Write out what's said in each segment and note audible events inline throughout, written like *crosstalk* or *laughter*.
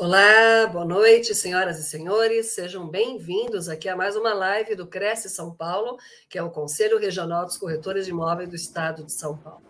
Olá, boa noite, senhoras e senhores. Sejam bem-vindos aqui a mais uma live do Cresce São Paulo, que é o Conselho Regional dos Corretores de Imóveis do Estado de São Paulo.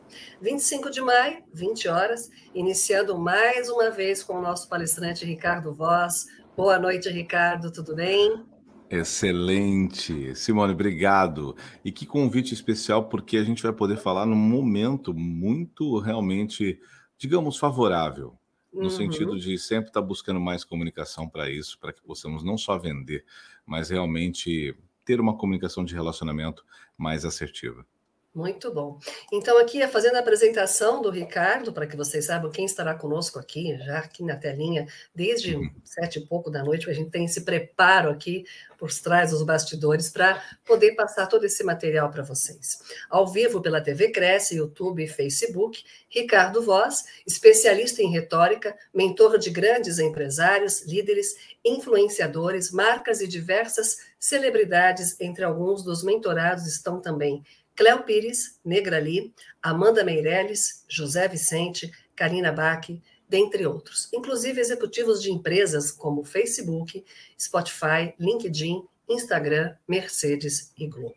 25 de maio, 20 horas, iniciando mais uma vez com o nosso palestrante Ricardo Voz. Boa noite, Ricardo, tudo bem? Excelente. Simone, obrigado. E que convite especial, porque a gente vai poder falar num momento muito realmente, digamos, favorável no uhum. sentido de sempre estar buscando mais comunicação para isso, para que possamos não só vender, mas realmente ter uma comunicação de relacionamento mais assertiva. Muito bom. Então, aqui, fazendo a apresentação do Ricardo, para que vocês saibam quem estará conosco aqui, já aqui na telinha, desde uhum. sete e pouco da noite, a gente tem esse preparo aqui por trás dos bastidores para poder passar todo esse material para vocês. Ao vivo pela TV Cresce, YouTube e Facebook, Ricardo Voz, especialista em retórica, mentor de grandes empresários, líderes, influenciadores, marcas e diversas celebridades, entre alguns dos mentorados estão também Cléo Pires, Negrali, Amanda Meirelles, José Vicente, Karina Bach, dentre outros, inclusive executivos de empresas como Facebook, Spotify, LinkedIn, Instagram, Mercedes e Globo.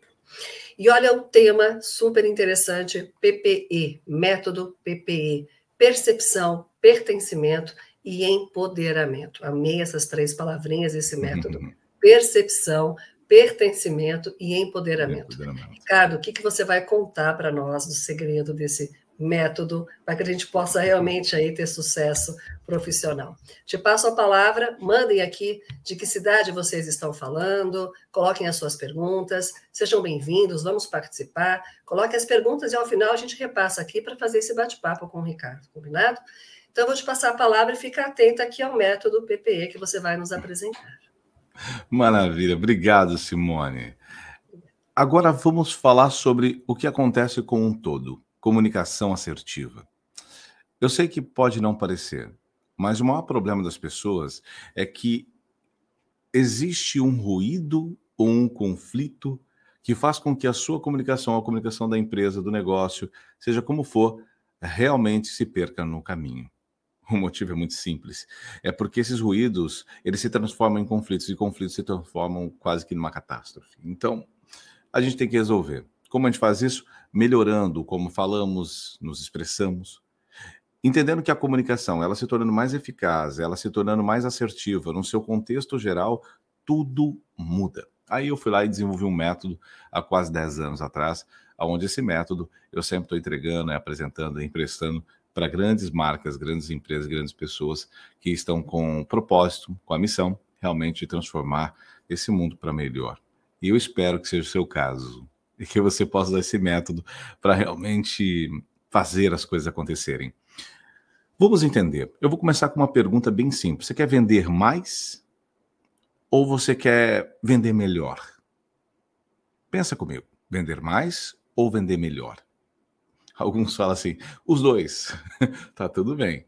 E olha o tema super interessante, PPE, método PPE, percepção, pertencimento e empoderamento. Amei essas três palavrinhas, esse método. *laughs* Percepção, pertencimento e empoderamento. empoderamento. Ricardo, o que, que você vai contar para nós do segredo desse método para que a gente possa realmente aí ter sucesso profissional. Te passo a palavra, mandem aqui de que cidade vocês estão falando, coloquem as suas perguntas, sejam bem-vindos, vamos participar, coloquem as perguntas e ao final a gente repassa aqui para fazer esse bate-papo com o Ricardo, combinado? Então eu vou te passar a palavra e fica atenta aqui ao método PPE que você vai nos apresentar. Maravilha, obrigado, Simone. Agora vamos falar sobre o que acontece com um todo, comunicação assertiva. Eu sei que pode não parecer, mas o maior problema das pessoas é que existe um ruído ou um conflito que faz com que a sua comunicação, a comunicação da empresa, do negócio, seja como for, realmente se perca no caminho. O motivo é muito simples. É porque esses ruídos, eles se transformam em conflitos e conflitos se transformam quase que numa catástrofe. Então, a gente tem que resolver. Como a gente faz isso? Melhorando como falamos, nos expressamos, entendendo que a comunicação, ela se tornando mais eficaz, ela se tornando mais assertiva, no seu contexto geral, tudo muda. Aí eu fui lá e desenvolvi um método há quase 10 anos atrás, onde esse método eu sempre estou entregando, apresentando, emprestando para grandes marcas, grandes empresas, grandes pessoas que estão com o propósito, com a missão realmente de transformar esse mundo para melhor. E eu espero que seja o seu caso e que você possa usar esse método para realmente fazer as coisas acontecerem. Vamos entender. Eu vou começar com uma pergunta bem simples. Você quer vender mais ou você quer vender melhor? Pensa comigo. Vender mais ou vender melhor? Alguns falam assim, os dois. *laughs* tá tudo bem.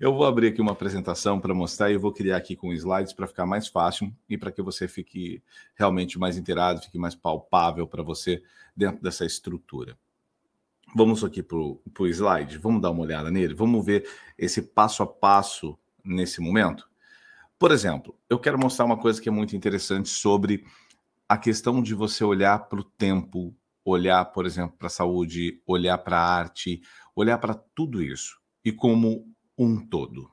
Eu vou abrir aqui uma apresentação para mostrar e eu vou criar aqui com slides para ficar mais fácil e para que você fique realmente mais inteirado, fique mais palpável para você dentro dessa estrutura. Vamos aqui para o slide, vamos dar uma olhada nele, vamos ver esse passo a passo nesse momento. Por exemplo, eu quero mostrar uma coisa que é muito interessante sobre a questão de você olhar para o tempo, olhar, por exemplo, para a saúde, olhar para a arte, olhar para tudo isso e como um todo.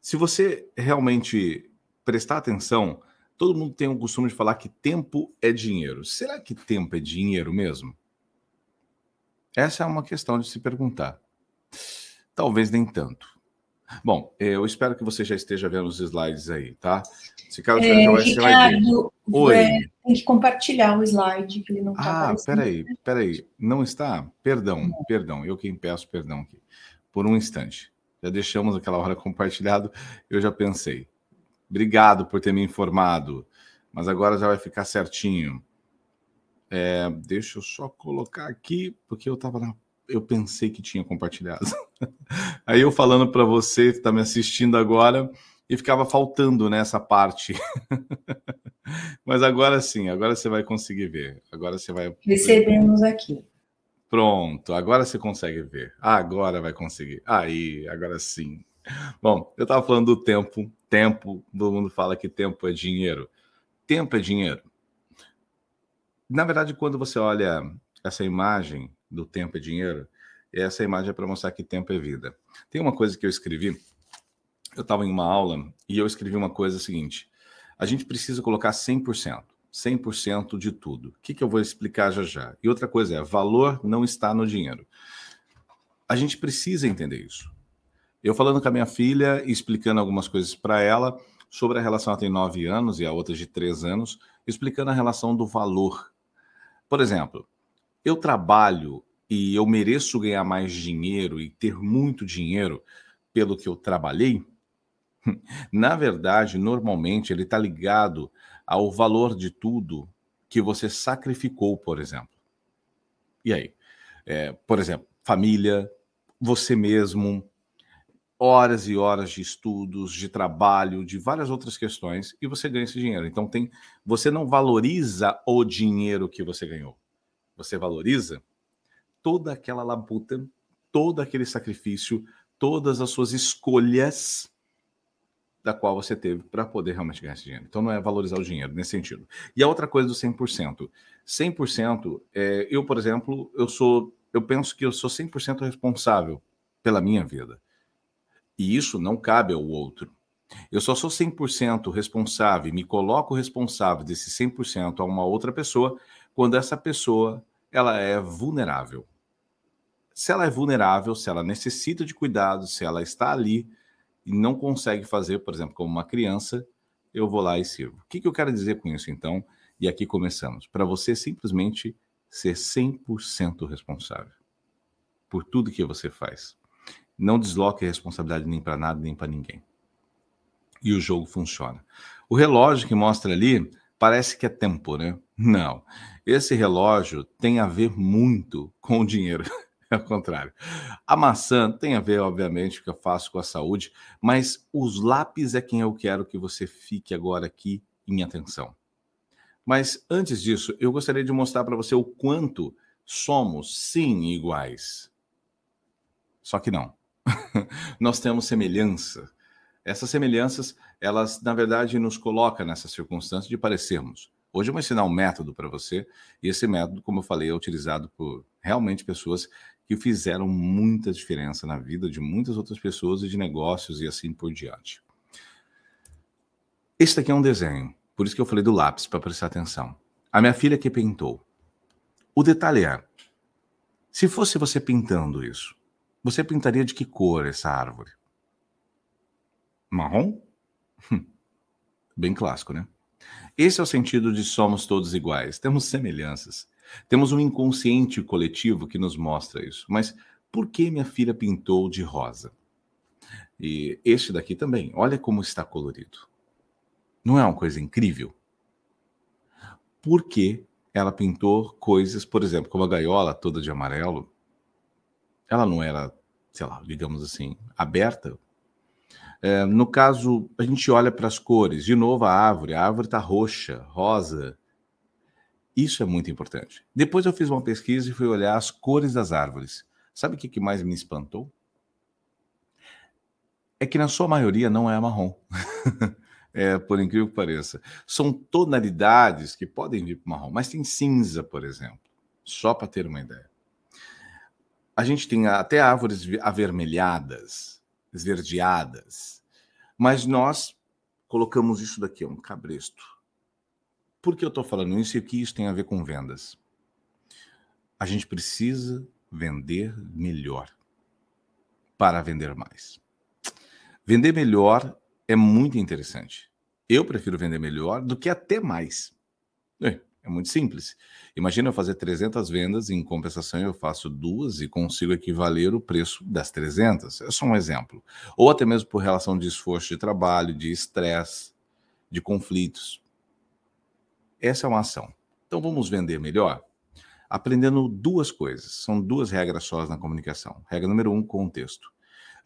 Se você realmente prestar atenção, todo mundo tem o costume de falar que tempo é dinheiro. Será que tempo é dinheiro mesmo? Essa é uma questão de se perguntar. Talvez nem tanto. Bom, eu espero que você já esteja vendo os slides aí, tá? Se caso é, já vai, Ricardo. Oi. É, tem que compartilhar o slide, que ele não está Ah, peraí, peraí. Não está? Perdão, não. perdão. Eu quem peço perdão aqui. Por um instante. Já deixamos aquela hora *laughs* compartilhado, eu já pensei. Obrigado por ter me informado, mas agora já vai ficar certinho. É, deixa eu só colocar aqui, porque eu estava na eu pensei que tinha compartilhado. *laughs* Aí eu falando para você que está me assistindo agora e ficava faltando nessa parte. *laughs* Mas agora sim, agora você vai conseguir ver. Agora você vai. Recebemos aqui. Pronto, agora você consegue ver. Agora vai conseguir. Aí, agora sim. Bom, eu estava falando do tempo. Tempo, todo mundo fala que tempo é dinheiro. Tempo é dinheiro. Na verdade, quando você olha essa imagem do tempo é dinheiro, essa imagem é para mostrar que tempo é vida. Tem uma coisa que eu escrevi, eu estava em uma aula e eu escrevi uma coisa seguinte: a gente precisa colocar 100%. 100% de tudo. O que, que eu vou explicar já já? E outra coisa é: valor não está no dinheiro. A gente precisa entender isso. Eu falando com a minha filha explicando algumas coisas para ela sobre a relação, ela tem nove anos e a outra de três anos, explicando a relação do valor. Por exemplo, eu trabalho e eu mereço ganhar mais dinheiro e ter muito dinheiro pelo que eu trabalhei. *laughs* Na verdade, normalmente ele está ligado ao valor de tudo que você sacrificou, por exemplo. E aí? É, por exemplo, família, você mesmo, horas e horas de estudos, de trabalho, de várias outras questões, e você ganha esse dinheiro. Então tem, você não valoriza o dinheiro que você ganhou. Você valoriza toda aquela labuta, todo aquele sacrifício, todas as suas escolhas da qual você teve para poder realmente ganhar esse dinheiro. Então não é valorizar o dinheiro nesse sentido. E a outra coisa do 100%. 100%, é, eu, por exemplo, eu sou eu penso que eu sou 100% responsável pela minha vida. E isso não cabe ao outro. Eu só sou 100% responsável, me coloco responsável desse 100% a uma outra pessoa quando essa pessoa ela é vulnerável. Se ela é vulnerável, se ela necessita de cuidado, se ela está ali e não consegue fazer, por exemplo, como uma criança, eu vou lá e sirvo. O que, que eu quero dizer com isso, então? E aqui começamos. Para você simplesmente ser 100% responsável por tudo que você faz. Não desloque a responsabilidade nem para nada, nem para ninguém. E o jogo funciona. O relógio que mostra ali parece que é tempo, né? Não. Esse relógio tem a ver muito com o dinheiro. *laughs* É o contrário. A maçã tem a ver, obviamente, que eu faço com a saúde, mas os lápis é quem eu quero que você fique agora aqui em atenção. Mas antes disso, eu gostaria de mostrar para você o quanto somos, sim, iguais. Só que não. *laughs* Nós temos semelhança. Essas semelhanças, elas, na verdade, nos colocam nessa circunstância de parecermos. Hoje eu vou ensinar um método para você, e esse método, como eu falei, é utilizado por realmente pessoas que fizeram muita diferença na vida de muitas outras pessoas e de negócios e assim por diante. Este aqui é um desenho, por isso que eu falei do lápis, para prestar atenção. A minha filha que pintou. O detalhe é: se fosse você pintando isso, você pintaria de que cor essa árvore? Marrom? Hum, bem clássico, né? Esse é o sentido de somos todos iguais, temos semelhanças. Temos um inconsciente coletivo que nos mostra isso. Mas por que minha filha pintou de rosa? E este daqui também. Olha como está colorido. Não é uma coisa incrível? Por que ela pintou coisas, por exemplo, como a gaiola toda de amarelo? Ela não era, sei lá, digamos assim, aberta. É, no caso, a gente olha para as cores. De novo, a árvore. A árvore está roxa, rosa, isso é muito importante. Depois eu fiz uma pesquisa e fui olhar as cores das árvores. Sabe o que mais me espantou? É que na sua maioria não é marrom. *laughs* é, por incrível que pareça. São tonalidades que podem vir para marrom, mas tem cinza, por exemplo. Só para ter uma ideia. A gente tem até árvores avermelhadas, esverdeadas, mas nós colocamos isso daqui, um cabresto por que eu estou falando isso e o que isso tem a ver com vendas? A gente precisa vender melhor para vender mais. Vender melhor é muito interessante. Eu prefiro vender melhor do que até mais. É, é muito simples. Imagina eu fazer 300 vendas, em compensação eu faço duas e consigo equivaler o preço das 300. É só um exemplo. Ou até mesmo por relação de esforço de trabalho, de estresse, de conflitos. Essa é uma ação. Então vamos vender melhor? aprendendo duas coisas. São duas regras só na comunicação. Regra número um, contexto.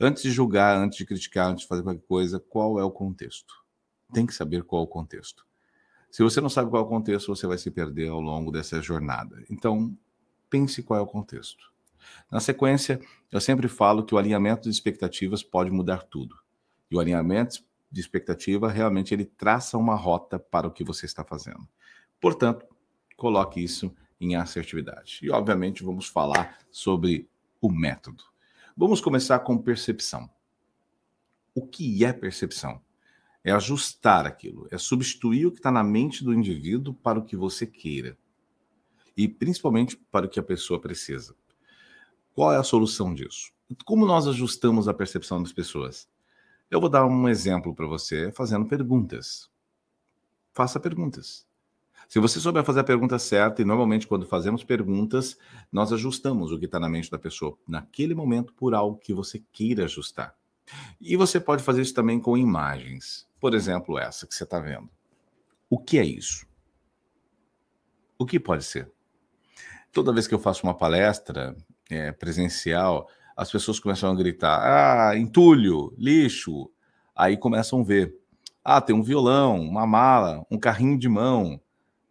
Antes de julgar, antes de criticar, antes de fazer qualquer coisa, qual é o contexto? Tem que saber qual é o contexto. Se você não sabe qual é o contexto, você vai se perder ao longo dessa jornada. Então, pense qual é o contexto. Na sequência, eu sempre falo que o alinhamento de expectativas pode mudar tudo. E o alinhamento de expectativa realmente ele traça uma rota para o que você está fazendo. Portanto, coloque isso em assertividade. E obviamente vamos falar sobre o método. Vamos começar com percepção. O que é percepção? É ajustar aquilo, é substituir o que está na mente do indivíduo para o que você queira. E principalmente para o que a pessoa precisa. Qual é a solução disso? Como nós ajustamos a percepção das pessoas? Eu vou dar um exemplo para você fazendo perguntas. Faça perguntas. Se você souber fazer a pergunta certa, e normalmente quando fazemos perguntas, nós ajustamos o que está na mente da pessoa naquele momento por algo que você queira ajustar. E você pode fazer isso também com imagens. Por exemplo, essa que você está vendo. O que é isso? O que pode ser? Toda vez que eu faço uma palestra é, presencial, as pessoas começam a gritar: ah, entulho, lixo. Aí começam a ver: ah, tem um violão, uma mala, um carrinho de mão.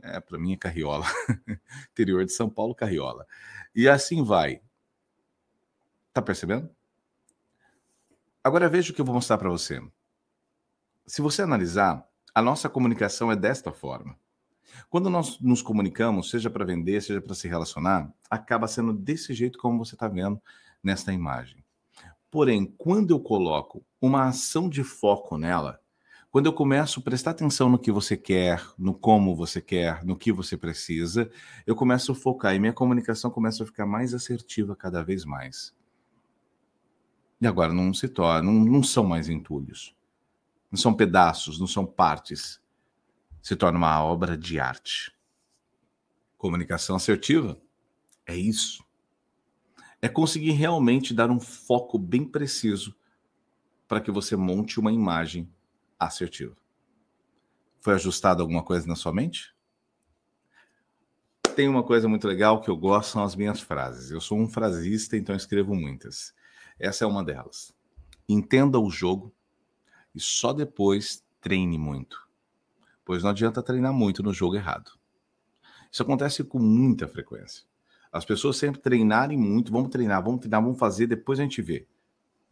É, para mim é carriola. *laughs* Interior de São Paulo, carriola. E assim vai. Tá percebendo? Agora veja o que eu vou mostrar para você. Se você analisar, a nossa comunicação é desta forma. Quando nós nos comunicamos, seja para vender, seja para se relacionar, acaba sendo desse jeito como você está vendo nesta imagem. Porém, quando eu coloco uma ação de foco nela, quando eu começo a prestar atenção no que você quer, no como você quer, no que você precisa, eu começo a focar e minha comunicação começa a ficar mais assertiva cada vez mais. E agora não se torna, não, não são mais entulhos. Não são pedaços, não são partes. Se torna uma obra de arte. Comunicação assertiva é isso é conseguir realmente dar um foco bem preciso para que você monte uma imagem assertiva. Foi ajustado alguma coisa na sua mente? Tem uma coisa muito legal que eu gosto são as minhas frases. Eu sou um frasista, então escrevo muitas. Essa é uma delas. Entenda o jogo e só depois treine muito. Pois não adianta treinar muito no jogo errado. Isso acontece com muita frequência. As pessoas sempre treinarem muito, vamos treinar, vamos treinar, vamos fazer, depois a gente vê.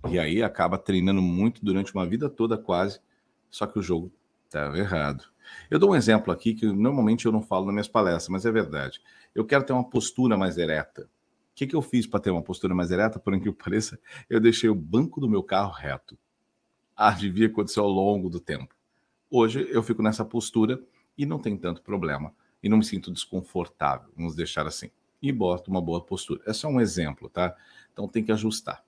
E aí acaba treinando muito durante uma vida toda quase, só que o jogo estava errado. Eu dou um exemplo aqui que normalmente eu não falo nas minhas palestras, mas é verdade. Eu quero ter uma postura mais ereta. O que, que eu fiz para ter uma postura mais ereta? Por que pareça, eu deixei o banco do meu carro reto. Ah, devia acontecer ao longo do tempo. Hoje eu fico nessa postura e não tem tanto problema. E não me sinto desconfortável, vamos deixar assim e bota uma boa postura. É só um exemplo, tá? Então tem que ajustar.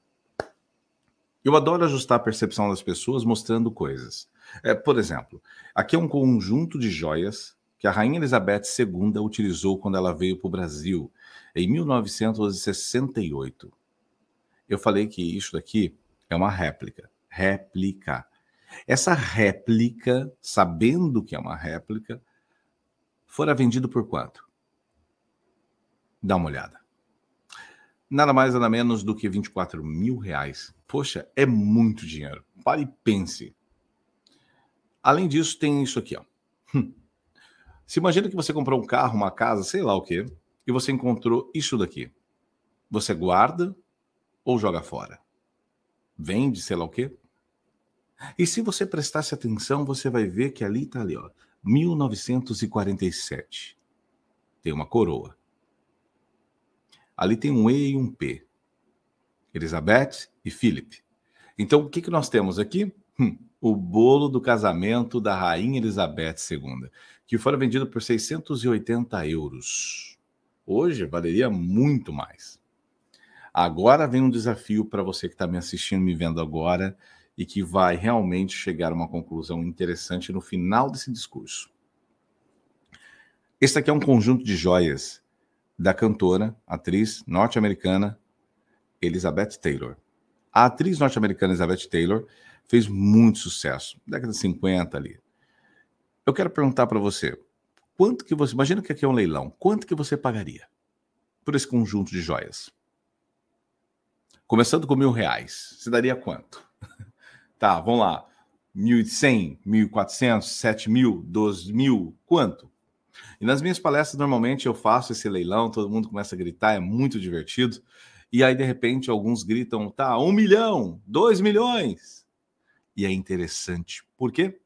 Eu adoro ajustar a percepção das pessoas mostrando coisas. É, por exemplo, aqui é um conjunto de joias que a Rainha Elizabeth II utilizou quando ela veio para o Brasil, em 1968. Eu falei que isso daqui é uma réplica. Réplica. Essa réplica, sabendo que é uma réplica, fora vendido por quanto? Dá uma olhada. Nada mais, nada menos do que 24 mil reais. Poxa, é muito dinheiro. Pare e pense. Além disso, tem isso aqui, ó. Hum. Se imagina que você comprou um carro, uma casa, sei lá o quê, e você encontrou isso daqui. Você guarda ou joga fora? Vende, sei lá o quê? E se você prestasse atenção, você vai ver que ali tá ali, ó, 1947. Tem uma coroa. Ali tem um E e um P. Elizabeth e Philip. Então, o que, que nós temos aqui? Hum, o bolo do casamento da Rainha Elizabeth II, que foi vendido por 680 euros. Hoje valeria muito mais. Agora vem um desafio para você que está me assistindo, me vendo agora, e que vai realmente chegar a uma conclusão interessante no final desse discurso. Esse aqui é um conjunto de joias da cantora, atriz norte-americana Elizabeth Taylor. A atriz norte-americana Elizabeth Taylor fez muito sucesso, década de 50 ali. Eu quero perguntar para você, quanto que você, imagina que aqui é um leilão, quanto que você pagaria? por esse conjunto de joias? Começando com mil reais, você daria quanto? *laughs* tá, vamos lá. 1.100, 1.400, 7.000, 12.000, quanto? E nas minhas palestras, normalmente eu faço esse leilão, todo mundo começa a gritar, é muito divertido. E aí, de repente, alguns gritam, tá, um milhão, dois milhões. E é interessante. Por quê?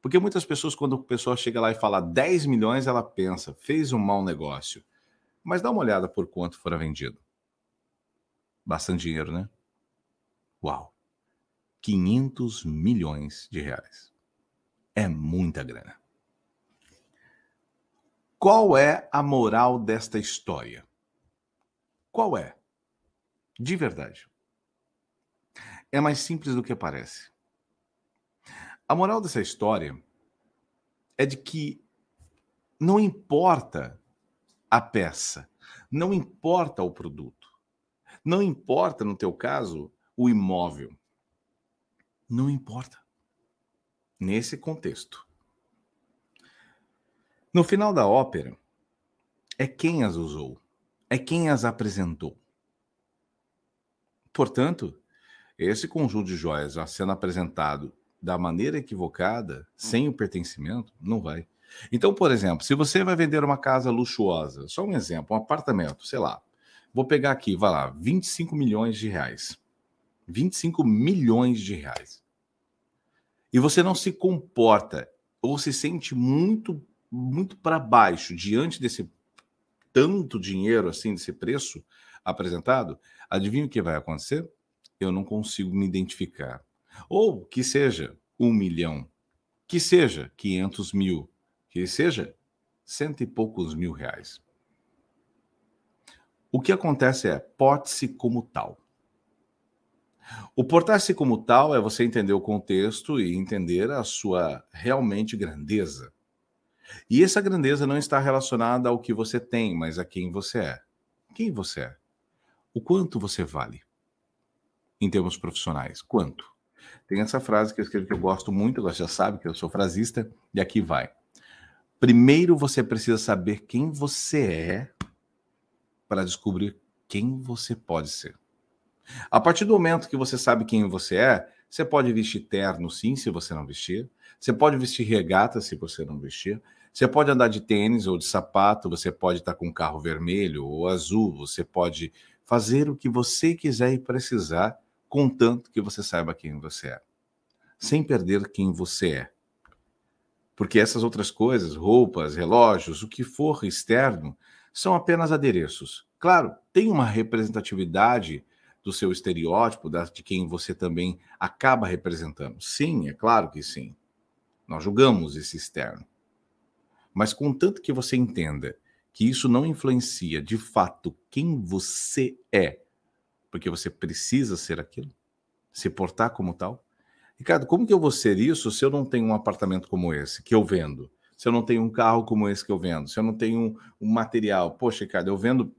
Porque muitas pessoas, quando a pessoa chega lá e fala 10 milhões, ela pensa, fez um mau negócio. Mas dá uma olhada por quanto fora vendido. Bastante dinheiro, né? Uau! 500 milhões de reais. É muita grana. Qual é a moral desta história? Qual é? De verdade. É mais simples do que parece. A moral dessa história é de que não importa a peça, não importa o produto, não importa, no teu caso, o imóvel. Não importa. Nesse contexto. No final da ópera, é quem as usou, é quem as apresentou. Portanto, esse conjunto de joias sendo apresentado da maneira equivocada, sem o pertencimento, não vai. Então, por exemplo, se você vai vender uma casa luxuosa, só um exemplo, um apartamento, sei lá, vou pegar aqui, vai lá, 25 milhões de reais. 25 milhões de reais. E você não se comporta ou se sente muito muito para baixo diante desse tanto dinheiro assim, desse preço apresentado, adivinha o que vai acontecer? Eu não consigo me identificar. Ou que seja um milhão, que seja 500 mil, que seja cento e poucos mil reais. O que acontece é, porte-se como tal. O portar-se como tal é você entender o contexto e entender a sua realmente grandeza. E essa grandeza não está relacionada ao que você tem, mas a quem você é. Quem você é? O quanto você vale? Em termos profissionais, quanto? Tem essa frase que eu que eu gosto muito, você já sabe que eu sou frasista, e aqui vai. Primeiro você precisa saber quem você é para descobrir quem você pode ser. A partir do momento que você sabe quem você é, você pode vestir terno, sim, se você não vestir. Você pode vestir regata, se você não vestir. Você pode andar de tênis ou de sapato, você pode estar com um carro vermelho ou azul, você pode fazer o que você quiser e precisar, contanto que você saiba quem você é, sem perder quem você é. Porque essas outras coisas, roupas, relógios, o que for externo, são apenas adereços. Claro, tem uma representatividade do seu estereótipo, de quem você também acaba representando. Sim, é claro que sim. Nós julgamos esse externo. Mas contanto que você entenda que isso não influencia de fato quem você é, porque você precisa ser aquilo, se portar como tal. Ricardo, como que eu vou ser isso se eu não tenho um apartamento como esse que eu vendo? Se eu não tenho um carro como esse que eu vendo? Se eu não tenho um, um material? Poxa, Ricardo, eu vendo,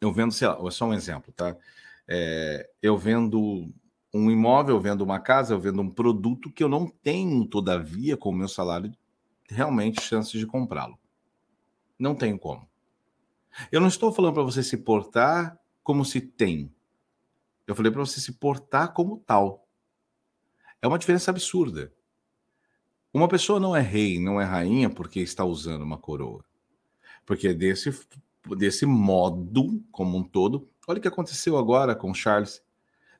eu vendo, sei lá, é só um exemplo, tá? É, eu vendo um imóvel, eu vendo uma casa, eu vendo um produto que eu não tenho, todavia, com o meu salário realmente chances de comprá-lo. Não tem como. Eu não estou falando para você se portar como se tem. Eu falei para você se portar como tal. É uma diferença absurda. Uma pessoa não é rei, não é rainha porque está usando uma coroa. Porque desse, desse modo, como um todo, olha o que aconteceu agora com Charles.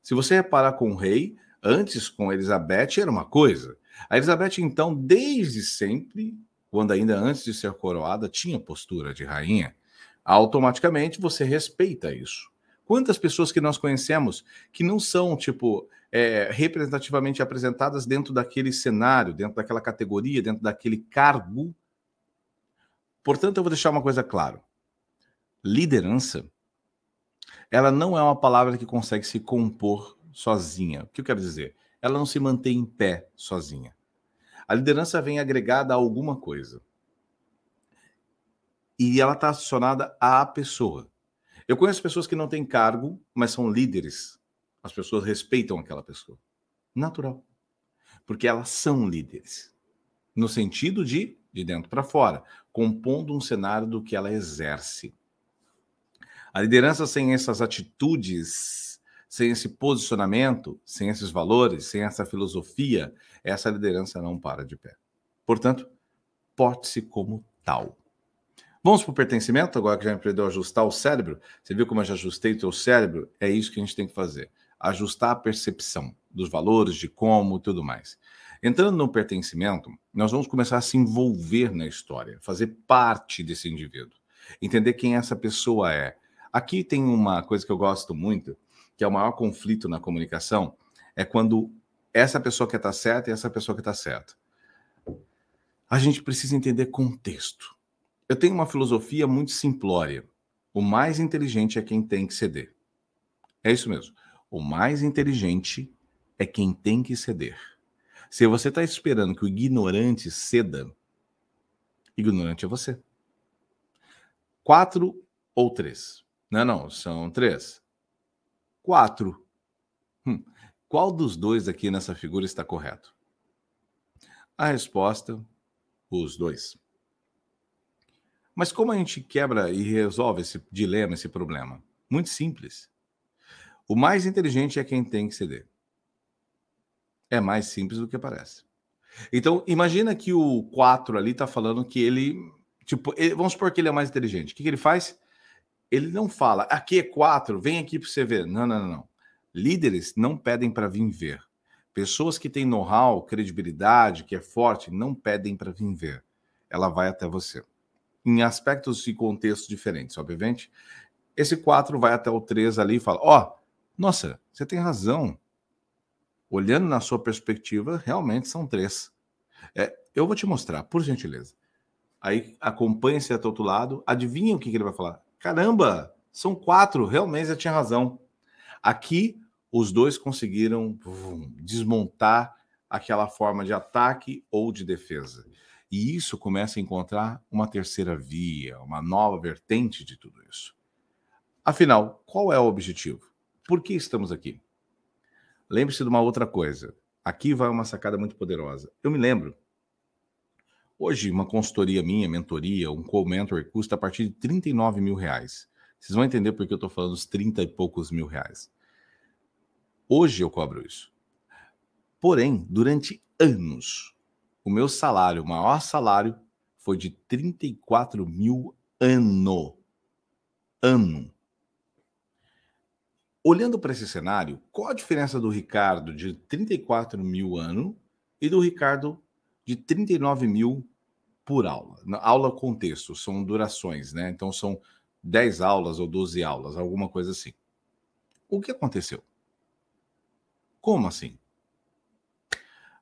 Se você reparar com o rei, antes com Elizabeth era uma coisa. A Elizabeth, então, desde sempre, quando ainda antes de ser coroada, tinha postura de rainha. Automaticamente você respeita isso. Quantas pessoas que nós conhecemos que não são, tipo, é, representativamente apresentadas dentro daquele cenário, dentro daquela categoria, dentro daquele cargo? Portanto, eu vou deixar uma coisa clara. Liderança, ela não é uma palavra que consegue se compor sozinha. O que eu quero dizer? ela não se mantém em pé sozinha. A liderança vem agregada a alguma coisa. E ela está associada à pessoa. Eu conheço pessoas que não têm cargo, mas são líderes. As pessoas respeitam aquela pessoa. Natural. Porque elas são líderes. No sentido de de dentro para fora, compondo um cenário do que ela exerce. A liderança sem essas atitudes, sem esse posicionamento, sem esses valores, sem essa filosofia, essa liderança não para de pé. Portanto, porte-se como tal. Vamos para o pertencimento, agora que já aprendeu a ajustar o cérebro. Você viu como eu já ajustei o teu cérebro? É isso que a gente tem que fazer. Ajustar a percepção dos valores, de como tudo mais. Entrando no pertencimento, nós vamos começar a se envolver na história, fazer parte desse indivíduo, entender quem essa pessoa é. Aqui tem uma coisa que eu gosto muito, que é o maior conflito na comunicação, é quando essa pessoa quer estar certa e essa pessoa quer estar certa. A gente precisa entender contexto. Eu tenho uma filosofia muito simplória. O mais inteligente é quem tem que ceder. É isso mesmo. O mais inteligente é quem tem que ceder. Se você está esperando que o ignorante ceda, ignorante é você. Quatro ou três? Não, não, são três. Quatro. Hum. Qual dos dois aqui nessa figura está correto? A resposta: os dois. Mas como a gente quebra e resolve esse dilema, esse problema? Muito simples. O mais inteligente é quem tem que ceder. É mais simples do que parece. Então, imagina que o 4 ali está falando que ele. Tipo, ele, vamos supor que ele é mais inteligente. O que, que ele faz? Ele não fala, aqui é 4, vem aqui para você ver. Não, não, não. Líderes não pedem para vir ver. Pessoas que têm know-how, credibilidade, que é forte, não pedem para vir ver. Ela vai até você em aspectos e contextos diferentes, obviamente. Esse 4 vai até o 3 ali e fala: Ó, oh, nossa, você tem razão. Olhando na sua perspectiva, realmente são três. É, eu vou te mostrar, por gentileza. Aí acompanha-se até o outro lado, adivinha o que, que ele vai falar? Caramba, são quatro, realmente você tinha razão. Aqui, os dois conseguiram desmontar aquela forma de ataque ou de defesa. E isso começa a encontrar uma terceira via, uma nova vertente de tudo isso. Afinal, qual é o objetivo? Por que estamos aqui? Lembre-se de uma outra coisa. Aqui vai uma sacada muito poderosa. Eu me lembro. Hoje, uma consultoria minha, mentoria, um co-mentor custa a partir de 39 mil reais. Vocês vão entender por que eu estou falando os 30 e poucos mil reais. Hoje eu cobro isso. Porém, durante anos, o meu salário, o maior salário, foi de 34 mil ano. Ano. Olhando para esse cenário, qual a diferença do Ricardo de 34 mil ano e do Ricardo de 39 mil por aula? Na aula contexto, são durações, né? Então são 10 aulas ou 12 aulas, alguma coisa assim. O que aconteceu? Como assim?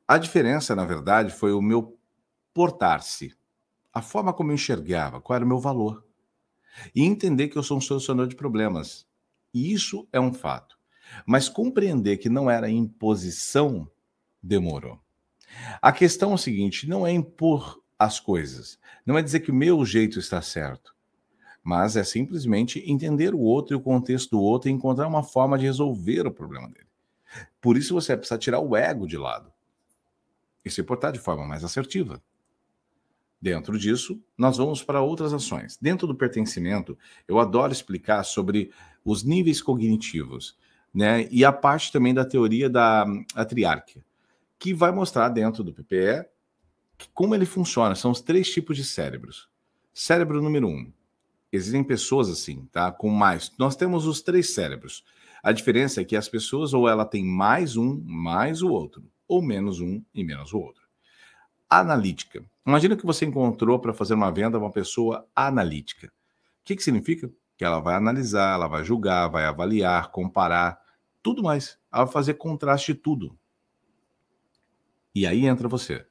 A diferença, na verdade, foi o meu portar-se, a forma como eu enxergava, qual era o meu valor. E entender que eu sou um solucionador de problemas. Isso é um fato. Mas compreender que não era imposição demorou. A questão é o seguinte: não é impor as coisas, não é dizer que o meu jeito está certo, mas é simplesmente entender o outro e o contexto do outro e encontrar uma forma de resolver o problema dele. Por isso você precisa tirar o ego de lado e se portar de forma mais assertiva. Dentro disso, nós vamos para outras ações. Dentro do pertencimento, eu adoro explicar sobre os níveis cognitivos, né? E a parte também da teoria da triárquia, que vai mostrar dentro do PPE como ele funciona. São os três tipos de cérebros. Cérebro número um. Existem pessoas assim, tá? Com mais. Nós temos os três cérebros. A diferença é que as pessoas ou ela tem mais um, mais o outro ou menos um e menos o outro. Analítica. Imagina que você encontrou para fazer uma venda uma pessoa analítica. O que, que significa? Que ela vai analisar, ela vai julgar, vai avaliar, comparar, tudo mais. Ela vai fazer contraste de tudo. E aí entra você.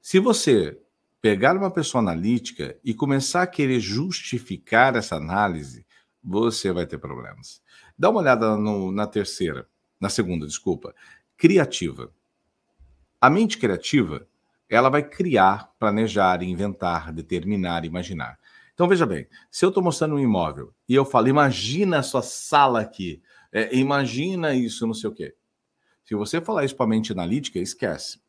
Se você pegar uma pessoa analítica e começar a querer justificar essa análise, você vai ter problemas. Dá uma olhada no, na terceira, na segunda, desculpa criativa. A mente criativa, ela vai criar, planejar, inventar, determinar, imaginar. Então veja bem, se eu estou mostrando um imóvel e eu falo, imagina a sua sala aqui, é, imagina isso, não sei o quê. Se você falar isso para a mente analítica, esquece.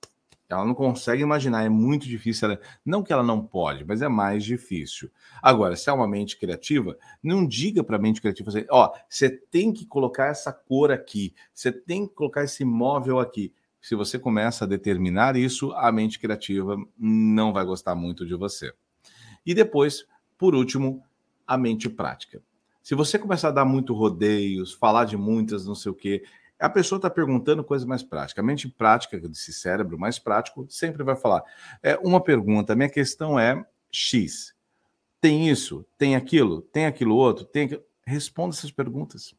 Ela não consegue imaginar, é muito difícil. Ela... Não que ela não pode, mas é mais difícil. Agora, se é uma mente criativa, não diga para a mente criativa assim, ó, você tem que colocar essa cor aqui, você tem que colocar esse móvel aqui. Se você começa a determinar isso, a mente criativa não vai gostar muito de você. E depois, por último, a mente prática. Se você começar a dar muito rodeios, falar de muitas, não sei o quê, a pessoa está perguntando coisas mais práticas. A mente prática desse cérebro mais prático sempre vai falar. É uma pergunta, minha questão é X. Tem isso? Tem aquilo? Tem aquilo outro? Tem Responda essas perguntas.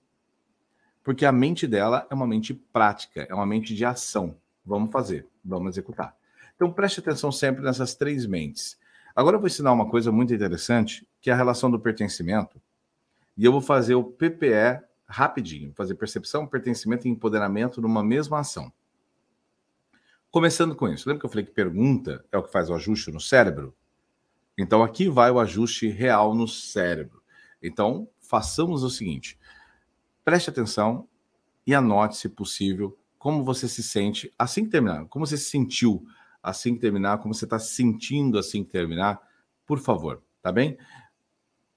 Porque a mente dela é uma mente prática, é uma mente de ação. Vamos fazer, vamos executar. Então preste atenção sempre nessas três mentes. Agora eu vou ensinar uma coisa muito interessante, que é a relação do pertencimento. E eu vou fazer o PPE rapidinho, fazer percepção, pertencimento e empoderamento numa mesma ação. Começando com isso, lembra que eu falei que pergunta é o que faz o ajuste no cérebro? Então aqui vai o ajuste real no cérebro. Então façamos o seguinte: preste atenção e anote, se possível, como você se sente assim que terminar, como você se sentiu assim que terminar, como você está se sentindo assim que terminar, por favor, tá bem?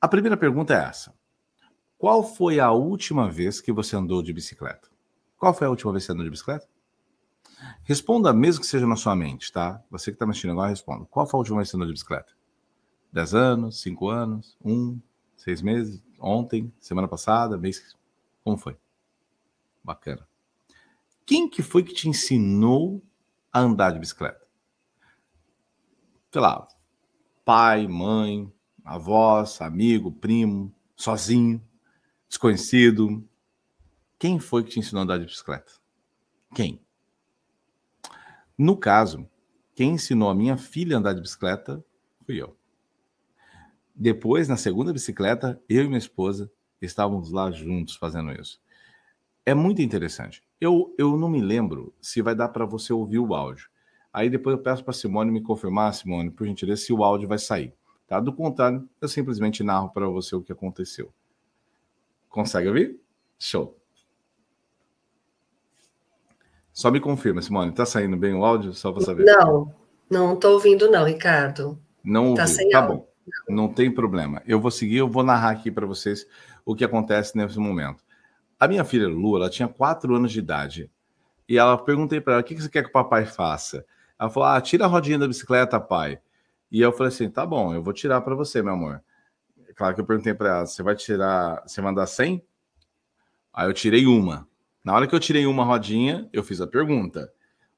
A primeira pergunta é essa: qual foi a última vez que você andou de bicicleta? Qual foi a última vez que você andou de bicicleta? Responda, mesmo que seja na sua mente, tá? Você que está mexendo agora, responda. Qual foi a última vez que você andou de bicicleta? Dez anos? Cinco anos? Um? Seis meses? Ontem? Semana passada? Mês? Como foi? Bacana. Quem que foi que te ensinou a andar de bicicleta? Sei lá, pai, mãe, avós, amigo, primo, sozinho desconhecido. Quem foi que te ensinou a andar de bicicleta? Quem? No caso, quem ensinou a minha filha a andar de bicicleta fui eu. Depois, na segunda bicicleta, eu e minha esposa estávamos lá juntos fazendo isso. É muito interessante. Eu, eu não me lembro se vai dar para você ouvir o áudio. Aí depois eu peço para Simone me confirmar, Simone, por gentileza, se o áudio vai sair. Tá? Do contrário, eu simplesmente narro para você o que aconteceu. Consegue ouvir? Show. Só me confirma, Simone, tá saindo bem o áudio? Só para saber. Não, não estou ouvindo, não, Ricardo. Não ouviu. Tá, tá bom. Não tem problema. Eu vou seguir, eu vou narrar aqui para vocês o que acontece nesse momento. A minha filha Lu, ela tinha quatro anos de idade. E ela perguntei para ela: o que você quer que o papai faça? Ela falou: ah, tira a rodinha da bicicleta, pai. E eu falei assim: tá bom, eu vou tirar para você, meu amor. Claro que eu perguntei para ela: você vai tirar, você mandar 100? Aí eu tirei uma. Na hora que eu tirei uma rodinha, eu fiz a pergunta.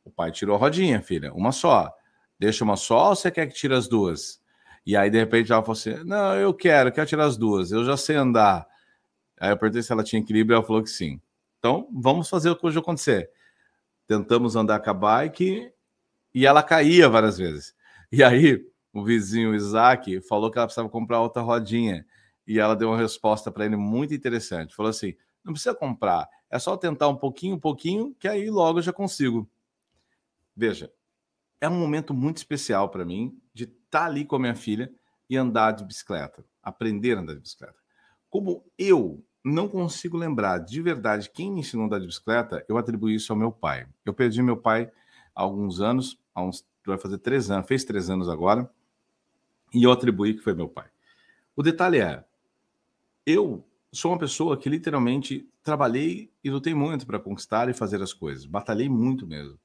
O pai tirou a rodinha, filha, uma só. Deixa uma só ou você quer que tire as duas? E aí, de repente, ela falou assim: Não, eu quero, quero tirar as duas, eu já sei andar. Aí eu perguntei se ela tinha equilíbrio, ela falou que sim. Então, vamos fazer o que hoje acontecer. Tentamos andar com a bike e ela caía várias vezes. E aí, o vizinho Isaac falou que ela precisava comprar outra rodinha. E ela deu uma resposta para ele muito interessante. Falou assim: não precisa comprar, é só tentar um pouquinho, um pouquinho, que aí logo eu já consigo. Veja, é um momento muito especial para mim de estar tá ali com a minha filha e andar de bicicleta, aprender a andar de bicicleta. Como eu não consigo lembrar de verdade quem me ensinou a andar de bicicleta, eu atribuo isso ao meu pai. Eu perdi meu pai há alguns anos, há uns, vai fazer três anos, fez três anos agora e eu atribuí que foi meu pai. O detalhe é, eu sou uma pessoa que literalmente trabalhei e lutei muito para conquistar e fazer as coisas, batalhei muito mesmo.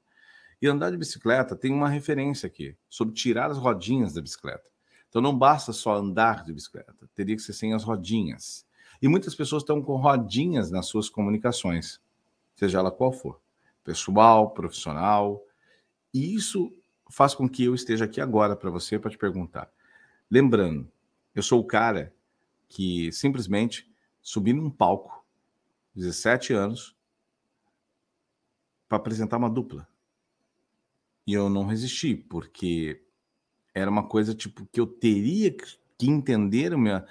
E andar de bicicleta tem uma referência aqui sobre tirar as rodinhas da bicicleta. Então não basta só andar de bicicleta, teria que ser sem as rodinhas. E muitas pessoas estão com rodinhas nas suas comunicações, seja ela qual for, pessoal, profissional. E isso faz com que eu esteja aqui agora para você para te perguntar: Lembrando, eu sou o cara que simplesmente subi num palco, 17 anos, para apresentar uma dupla. E eu não resisti, porque era uma coisa tipo que eu teria que entender minha,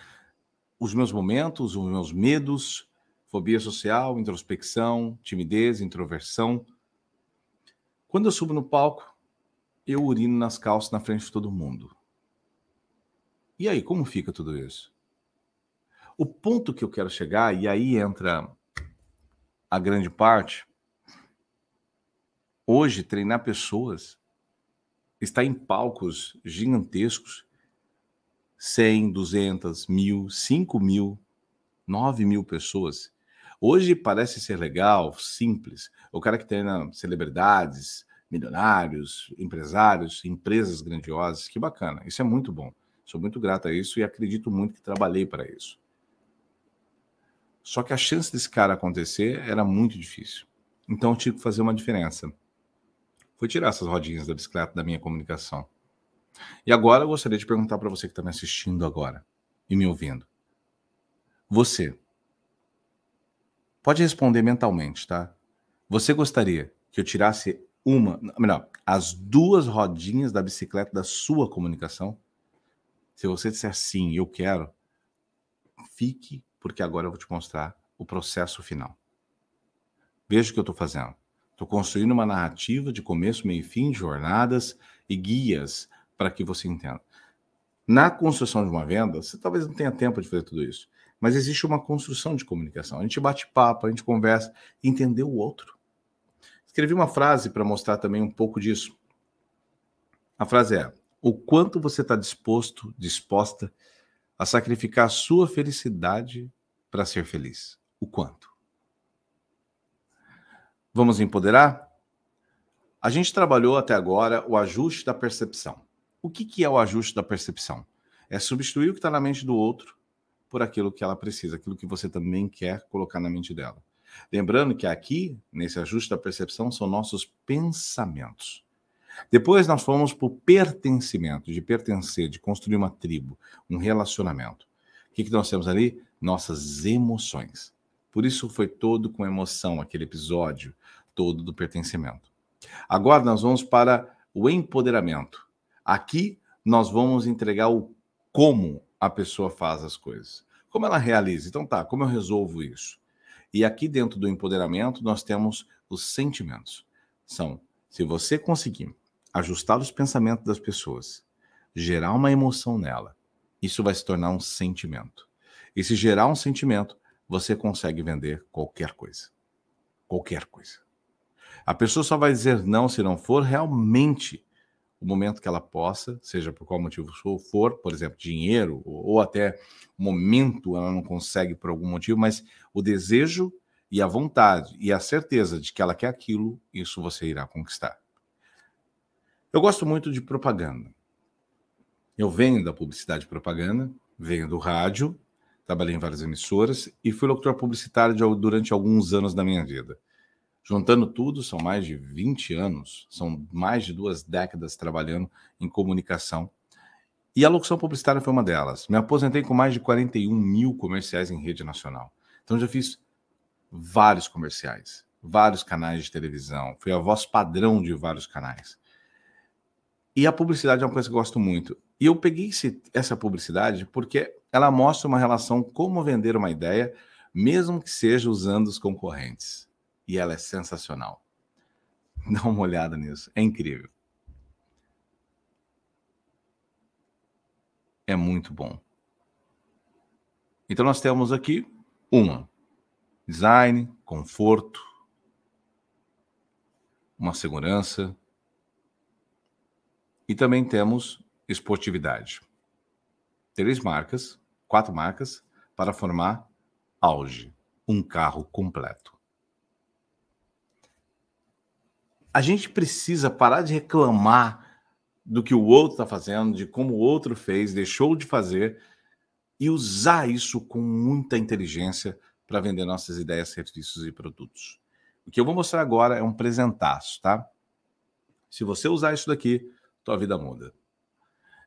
os meus momentos, os meus medos, fobia social, introspecção, timidez, introversão. Quando eu subo no palco, eu urino nas calças na frente de todo mundo. E aí, como fica tudo isso? O ponto que eu quero chegar, e aí entra a grande parte, hoje treinar pessoas está em palcos gigantescos 100, 200, mil, 5 mil, 9 mil pessoas. Hoje parece ser legal, simples. O cara que treina celebridades, milionários, empresários, empresas grandiosas, que bacana. Isso é muito bom. Sou muito grato a isso e acredito muito que trabalhei para isso. Só que a chance desse cara acontecer era muito difícil. Então eu tive que fazer uma diferença. Foi tirar essas rodinhas da bicicleta da minha comunicação. E agora eu gostaria de perguntar para você que está me assistindo agora e me ouvindo. Você pode responder mentalmente, tá? Você gostaria que eu tirasse uma, melhor, as duas rodinhas da bicicleta da sua comunicação? Se você disser sim, eu quero, fique, porque agora eu vou te mostrar o processo final. Veja o que eu estou fazendo. Estou construindo uma narrativa de começo, meio e fim, jornadas e guias para que você entenda. Na construção de uma venda, você talvez não tenha tempo de fazer tudo isso, mas existe uma construção de comunicação. A gente bate papo, a gente conversa, entender o outro. Escrevi uma frase para mostrar também um pouco disso. A frase é: o quanto você está disposto, disposta a sacrificar a sua felicidade para ser feliz? O quanto? Vamos empoderar? A gente trabalhou até agora o ajuste da percepção. O que, que é o ajuste da percepção? É substituir o que está na mente do outro por aquilo que ela precisa, aquilo que você também quer colocar na mente dela. Lembrando que aqui, nesse ajuste da percepção, são nossos pensamentos. Depois nós fomos para o pertencimento, de pertencer, de construir uma tribo, um relacionamento. O que, que nós temos ali? Nossas emoções. Por isso foi todo com emoção aquele episódio todo do pertencimento. Agora nós vamos para o empoderamento. Aqui nós vamos entregar o como a pessoa faz as coisas. Como ela realiza. Então tá, como eu resolvo isso? E aqui dentro do empoderamento nós temos os sentimentos. São, se você conseguir ajustar os pensamentos das pessoas, gerar uma emoção nela, isso vai se tornar um sentimento. E se gerar um sentimento, você consegue vender qualquer coisa. Qualquer coisa. A pessoa só vai dizer não se não for realmente o momento que ela possa, seja por qual motivo for, por exemplo, dinheiro, ou até momento ela não consegue por algum motivo, mas o desejo e a vontade e a certeza de que ela quer aquilo, isso você irá conquistar. Eu gosto muito de propaganda. Eu venho da publicidade e propaganda, venho do rádio, trabalhei em várias emissoras e fui locutor publicitário durante alguns anos da minha vida. Juntando tudo, são mais de 20 anos, são mais de duas décadas trabalhando em comunicação. E a locução publicitária foi uma delas. Me aposentei com mais de 41 mil comerciais em rede nacional. Então já fiz vários comerciais, vários canais de televisão, fui a voz padrão de vários canais. E a publicidade é uma coisa que eu gosto muito. E eu peguei esse, essa publicidade porque ela mostra uma relação como vender uma ideia, mesmo que seja usando os concorrentes e ela é sensacional. *laughs* Dá uma olhada nisso, é incrível. É muito bom. Então nós temos aqui uma design, conforto, uma segurança e também temos esportividade. Três marcas, quatro marcas para formar Auge, um carro completo. a gente precisa parar de reclamar do que o outro está fazendo, de como o outro fez, deixou de fazer, e usar isso com muita inteligência para vender nossas ideias, serviços e produtos. O que eu vou mostrar agora é um presentaço, tá? Se você usar isso daqui, tua vida muda.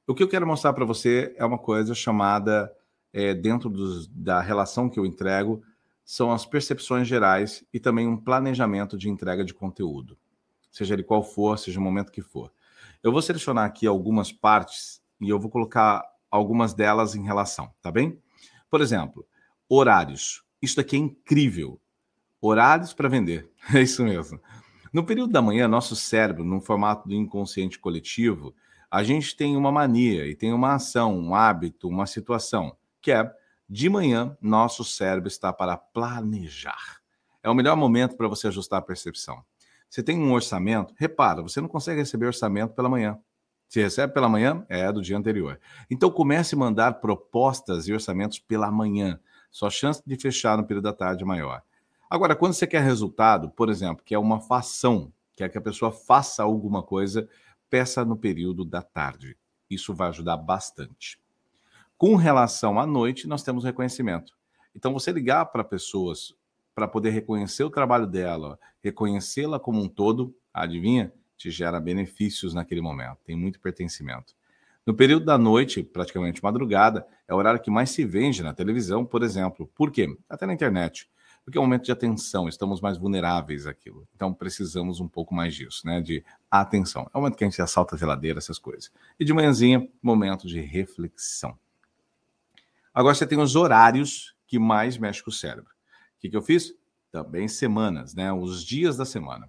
O que eu quero mostrar para você é uma coisa chamada, é, dentro dos, da relação que eu entrego, são as percepções gerais e também um planejamento de entrega de conteúdo seja ele qual for, seja o momento que for. Eu vou selecionar aqui algumas partes e eu vou colocar algumas delas em relação, tá bem? Por exemplo, horários. Isso daqui é incrível. Horários para vender. *laughs* É isso mesmo. No período da manhã, nosso cérebro, no formato do inconsciente coletivo, a gente tem uma mania e tem uma ação, um hábito, uma situação, que é de manhã, nosso cérebro está para planejar. É o melhor momento para você ajustar a percepção. Você tem um orçamento, repara, você não consegue receber orçamento pela manhã. Se recebe pela manhã, é do dia anterior. Então comece a mandar propostas e orçamentos pela manhã. Sua chance de fechar no período da tarde é maior. Agora, quando você quer resultado, por exemplo, que é uma fação, quer que a pessoa faça alguma coisa, peça no período da tarde. Isso vai ajudar bastante. Com relação à noite, nós temos reconhecimento. Então, você ligar para pessoas para poder reconhecer o trabalho dela, reconhecê-la como um todo, adivinha? Te gera benefícios naquele momento, tem muito pertencimento. No período da noite, praticamente madrugada, é o horário que mais se vende na televisão, por exemplo. Por quê? Até na internet. Porque é um momento de atenção, estamos mais vulneráveis àquilo. Então precisamos um pouco mais disso, né? De atenção. É o momento que a gente assalta a geladeira, essas coisas. E de manhãzinha, momento de reflexão. Agora você tem os horários que mais mexe com o cérebro. O que, que eu fiz? Também semanas, né? Os dias da semana.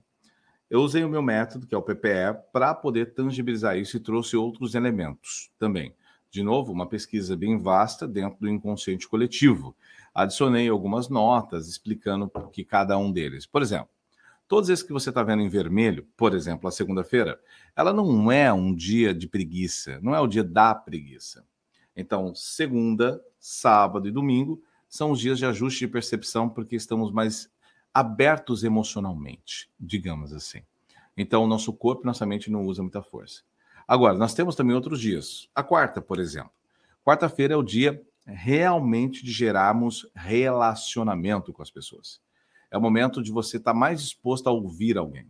Eu usei o meu método, que é o PPE, para poder tangibilizar isso e trouxe outros elementos também. De novo, uma pesquisa bem vasta dentro do inconsciente coletivo. Adicionei algumas notas explicando o que cada um deles. Por exemplo, todos esses que você está vendo em vermelho, por exemplo, a segunda-feira, ela não é um dia de preguiça, não é o dia da preguiça. Então, segunda, sábado e domingo são os dias de ajuste de percepção porque estamos mais abertos emocionalmente, digamos assim. Então, o nosso corpo e nossa mente não usam muita força. Agora, nós temos também outros dias. A quarta, por exemplo. Quarta-feira é o dia realmente de gerarmos relacionamento com as pessoas. É o momento de você estar mais disposto a ouvir alguém.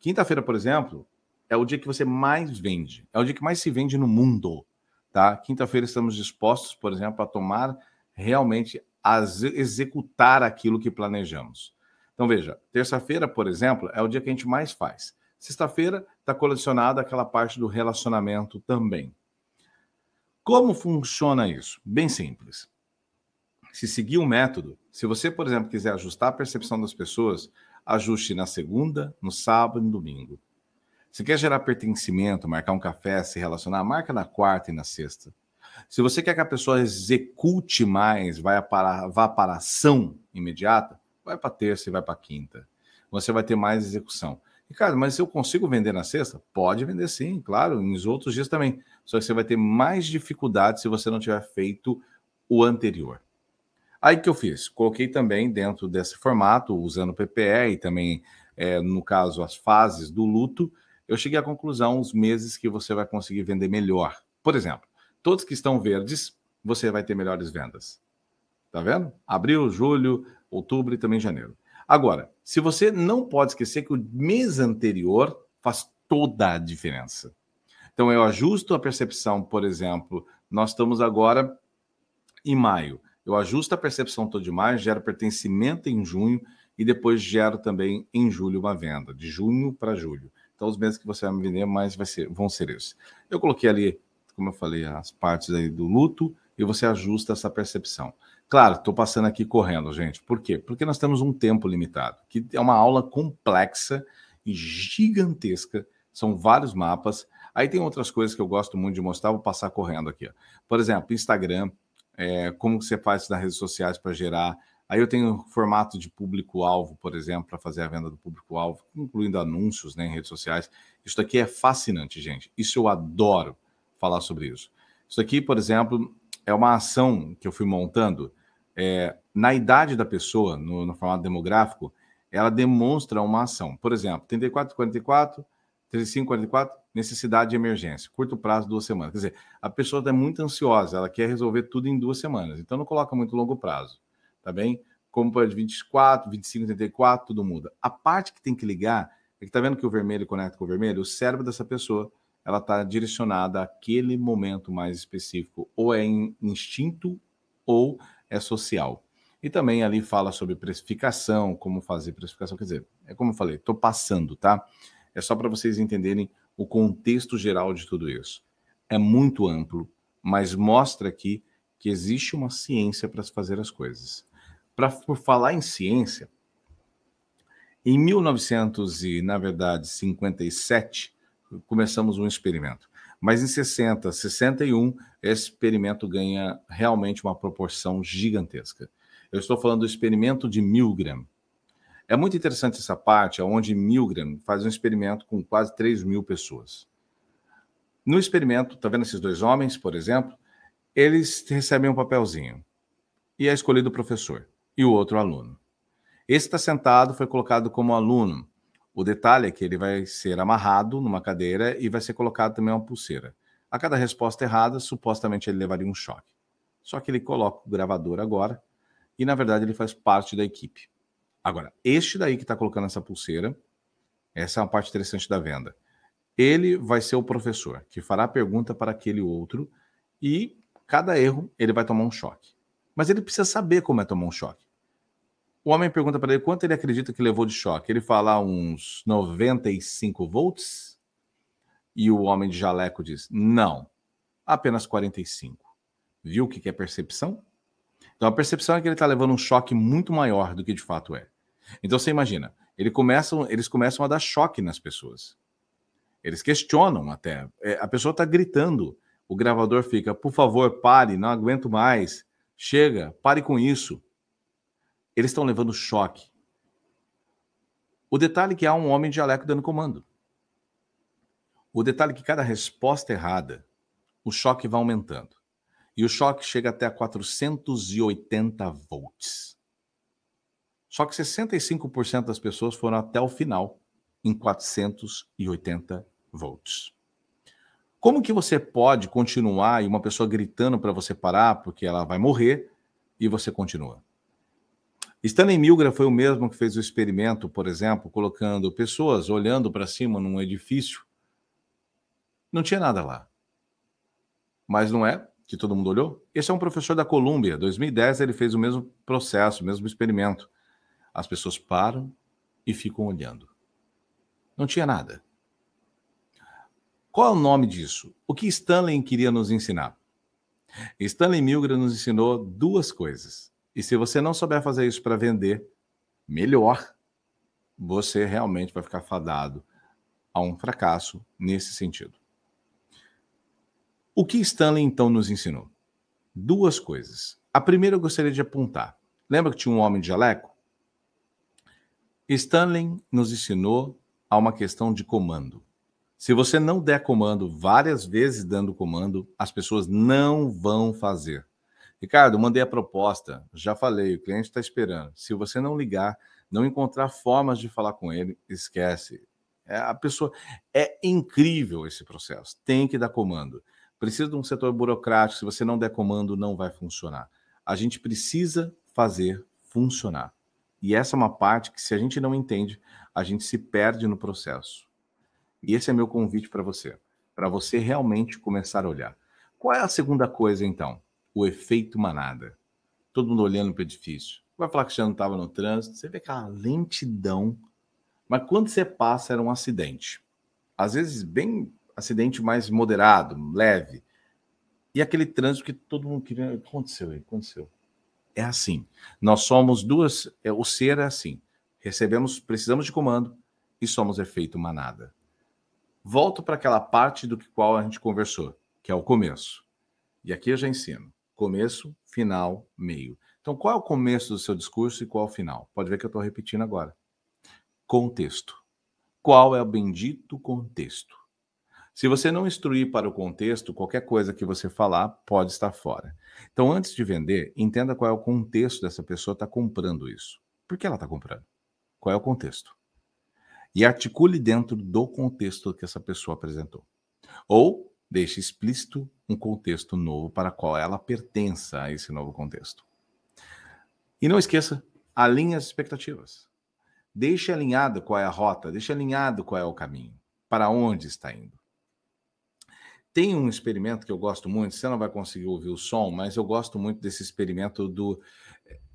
Quinta-feira, por exemplo, é o dia que você mais vende. É o dia que mais se vende no mundo. Tá? Quinta-feira estamos dispostos, por exemplo, a tomar realmente a executar aquilo que planejamos. Então veja, terça-feira, por exemplo, é o dia que a gente mais faz. Sexta-feira está colecionada aquela parte do relacionamento também. Como funciona isso? Bem simples. Se seguir um método, se você, por exemplo, quiser ajustar a percepção das pessoas, ajuste na segunda, no sábado e no domingo. Se quer gerar pertencimento, marcar um café, se relacionar, marca na quarta e na sexta. Se você quer que a pessoa execute mais, vai para, vá para a ação imediata, vai para terça e vai para quinta. Você vai ter mais execução. Ricardo, mas se eu consigo vender na sexta? Pode vender sim, claro, nos outros dias também. Só que você vai ter mais dificuldade se você não tiver feito o anterior. Aí que eu fiz? Coloquei também dentro desse formato, usando o PPE e também, é, no caso, as fases do luto, eu cheguei à conclusão os meses que você vai conseguir vender melhor. Por exemplo, todos que estão verdes, você vai ter melhores vendas. Tá vendo? Abril, julho, outubro e também janeiro. Agora, se você não pode esquecer que o mês anterior faz toda a diferença. Então, eu ajusto a percepção, por exemplo, nós estamos agora em maio. Eu ajusto a percepção todo de maio, gero pertencimento em junho e depois gero também em julho uma venda, de junho para julho. Então, os meses que você vai me vender mais vai ser, vão ser esses. Eu coloquei ali, como eu falei, as partes aí do luto e você ajusta essa percepção. Claro, estou passando aqui correndo, gente. Por quê? Porque nós temos um tempo limitado, que é uma aula complexa e gigantesca. São vários mapas. Aí tem outras coisas que eu gosto muito de mostrar, vou passar correndo aqui. Ó. Por exemplo, Instagram, é, como você faz nas redes sociais para gerar Aí eu tenho formato de público-alvo, por exemplo, para fazer a venda do público-alvo, incluindo anúncios né, em redes sociais. Isso aqui é fascinante, gente. Isso eu adoro falar sobre isso. Isso aqui, por exemplo, é uma ação que eu fui montando. É, na idade da pessoa, no, no, formato demográfico, ela demonstra uma ação. Por exemplo, 34, 44, 35, 44, necessidade de emergência, curto prazo, duas semanas. Quer dizer, a pessoa é muito ansiosa, ela quer resolver tudo em duas semanas, então não coloca muito longo prazo tá bem? Como para 24, 25, 34, tudo muda. A parte que tem que ligar é que tá vendo que o vermelho conecta com o vermelho? O cérebro dessa pessoa, ela está direcionada àquele momento mais específico, ou é em instinto ou é social. E também ali fala sobre precificação, como fazer precificação, quer dizer, é como eu falei, estou passando, tá? É só para vocês entenderem o contexto geral de tudo isso. É muito amplo, mas mostra aqui que existe uma ciência para se fazer as coisas. Para por falar em ciência, em 1900 e na verdade 57 começamos um experimento. Mas em 60, 61, esse experimento ganha realmente uma proporção gigantesca. Eu estou falando do experimento de Milgram. É muito interessante essa parte, onde Milgram faz um experimento com quase 3 mil pessoas. No experimento, tá vendo esses dois homens, por exemplo? Eles recebem um papelzinho e é escolhido o professor e o outro aluno. Esse está sentado, foi colocado como aluno. O detalhe é que ele vai ser amarrado numa cadeira e vai ser colocado também uma pulseira. A cada resposta errada, supostamente ele levaria um choque. Só que ele coloca o gravador agora e, na verdade, ele faz parte da equipe. Agora, este daí que está colocando essa pulseira, essa é uma parte interessante da venda. Ele vai ser o professor que fará a pergunta para aquele outro e cada erro ele vai tomar um choque. Mas ele precisa saber como é tomar um choque. O homem pergunta para ele quanto ele acredita que levou de choque. Ele fala uns 95 volts. E o homem de jaleco diz: não, apenas 45. Viu o que é percepção? Então a percepção é que ele está levando um choque muito maior do que de fato é. Então você imagina, ele começam, eles começam a dar choque nas pessoas. Eles questionam até. É, a pessoa está gritando. O gravador fica, por favor, pare, não aguento mais. Chega, pare com isso. Eles estão levando choque. O detalhe é que há um homem de jaleco dando comando. O detalhe é que cada resposta errada, o choque vai aumentando. E o choque chega até 480 volts. Só que 65% das pessoas foram até o final em 480 volts. Como que você pode continuar e uma pessoa gritando para você parar porque ela vai morrer e você continua? Stanley Milgram foi o mesmo que fez o experimento, por exemplo, colocando pessoas olhando para cima num edifício. Não tinha nada lá. Mas não é que todo mundo olhou? Esse é um professor da Colômbia. 2010 ele fez o mesmo processo, o mesmo experimento. As pessoas param e ficam olhando. Não tinha nada. Qual é o nome disso? O que Stanley queria nos ensinar? Stanley Milgram nos ensinou duas coisas. E se você não souber fazer isso para vender, melhor, você realmente vai ficar fadado a um fracasso nesse sentido. O que Stanley então nos ensinou? Duas coisas. A primeira eu gostaria de apontar. Lembra que tinha um homem de jaleco? Stanley nos ensinou a uma questão de comando. Se você não der comando várias vezes dando comando, as pessoas não vão fazer. Ricardo, mandei a proposta, já falei, o cliente está esperando. Se você não ligar, não encontrar formas de falar com ele, esquece. É, a pessoa é incrível esse processo. Tem que dar comando. Precisa de um setor burocrático. Se você não der comando, não vai funcionar. A gente precisa fazer funcionar. E essa é uma parte que, se a gente não entende, a gente se perde no processo. E esse é meu convite para você, para você realmente começar a olhar. Qual é a segunda coisa, então? O efeito manada. Todo mundo olhando para o edifício. Vai falar que já não estava no trânsito, você vê aquela lentidão. Mas quando você passa, era um acidente. Às vezes, bem acidente mais moderado, leve. E aquele trânsito que todo mundo queria. Aconteceu aí? Aconteceu é assim. Nós somos duas, é, o ser é assim. Recebemos, precisamos de comando e somos efeito manada. Volto para aquela parte do que qual a gente conversou, que é o começo. E aqui eu já ensino. Começo, final, meio. Então, qual é o começo do seu discurso e qual é o final? Pode ver que eu estou repetindo agora. Contexto. Qual é o bendito contexto? Se você não instruir para o contexto, qualquer coisa que você falar pode estar fora. Então, antes de vender, entenda qual é o contexto dessa pessoa está comprando isso. Por que ela está comprando? Qual é o contexto? E articule dentro do contexto que essa pessoa apresentou. Ou deixe explícito um contexto novo para qual ela pertença a esse novo contexto. E não esqueça, alinhe as expectativas. Deixe alinhado qual é a rota, deixe alinhado qual é o caminho, para onde está indo. Tem um experimento que eu gosto muito, você não vai conseguir ouvir o som, mas eu gosto muito desse experimento do.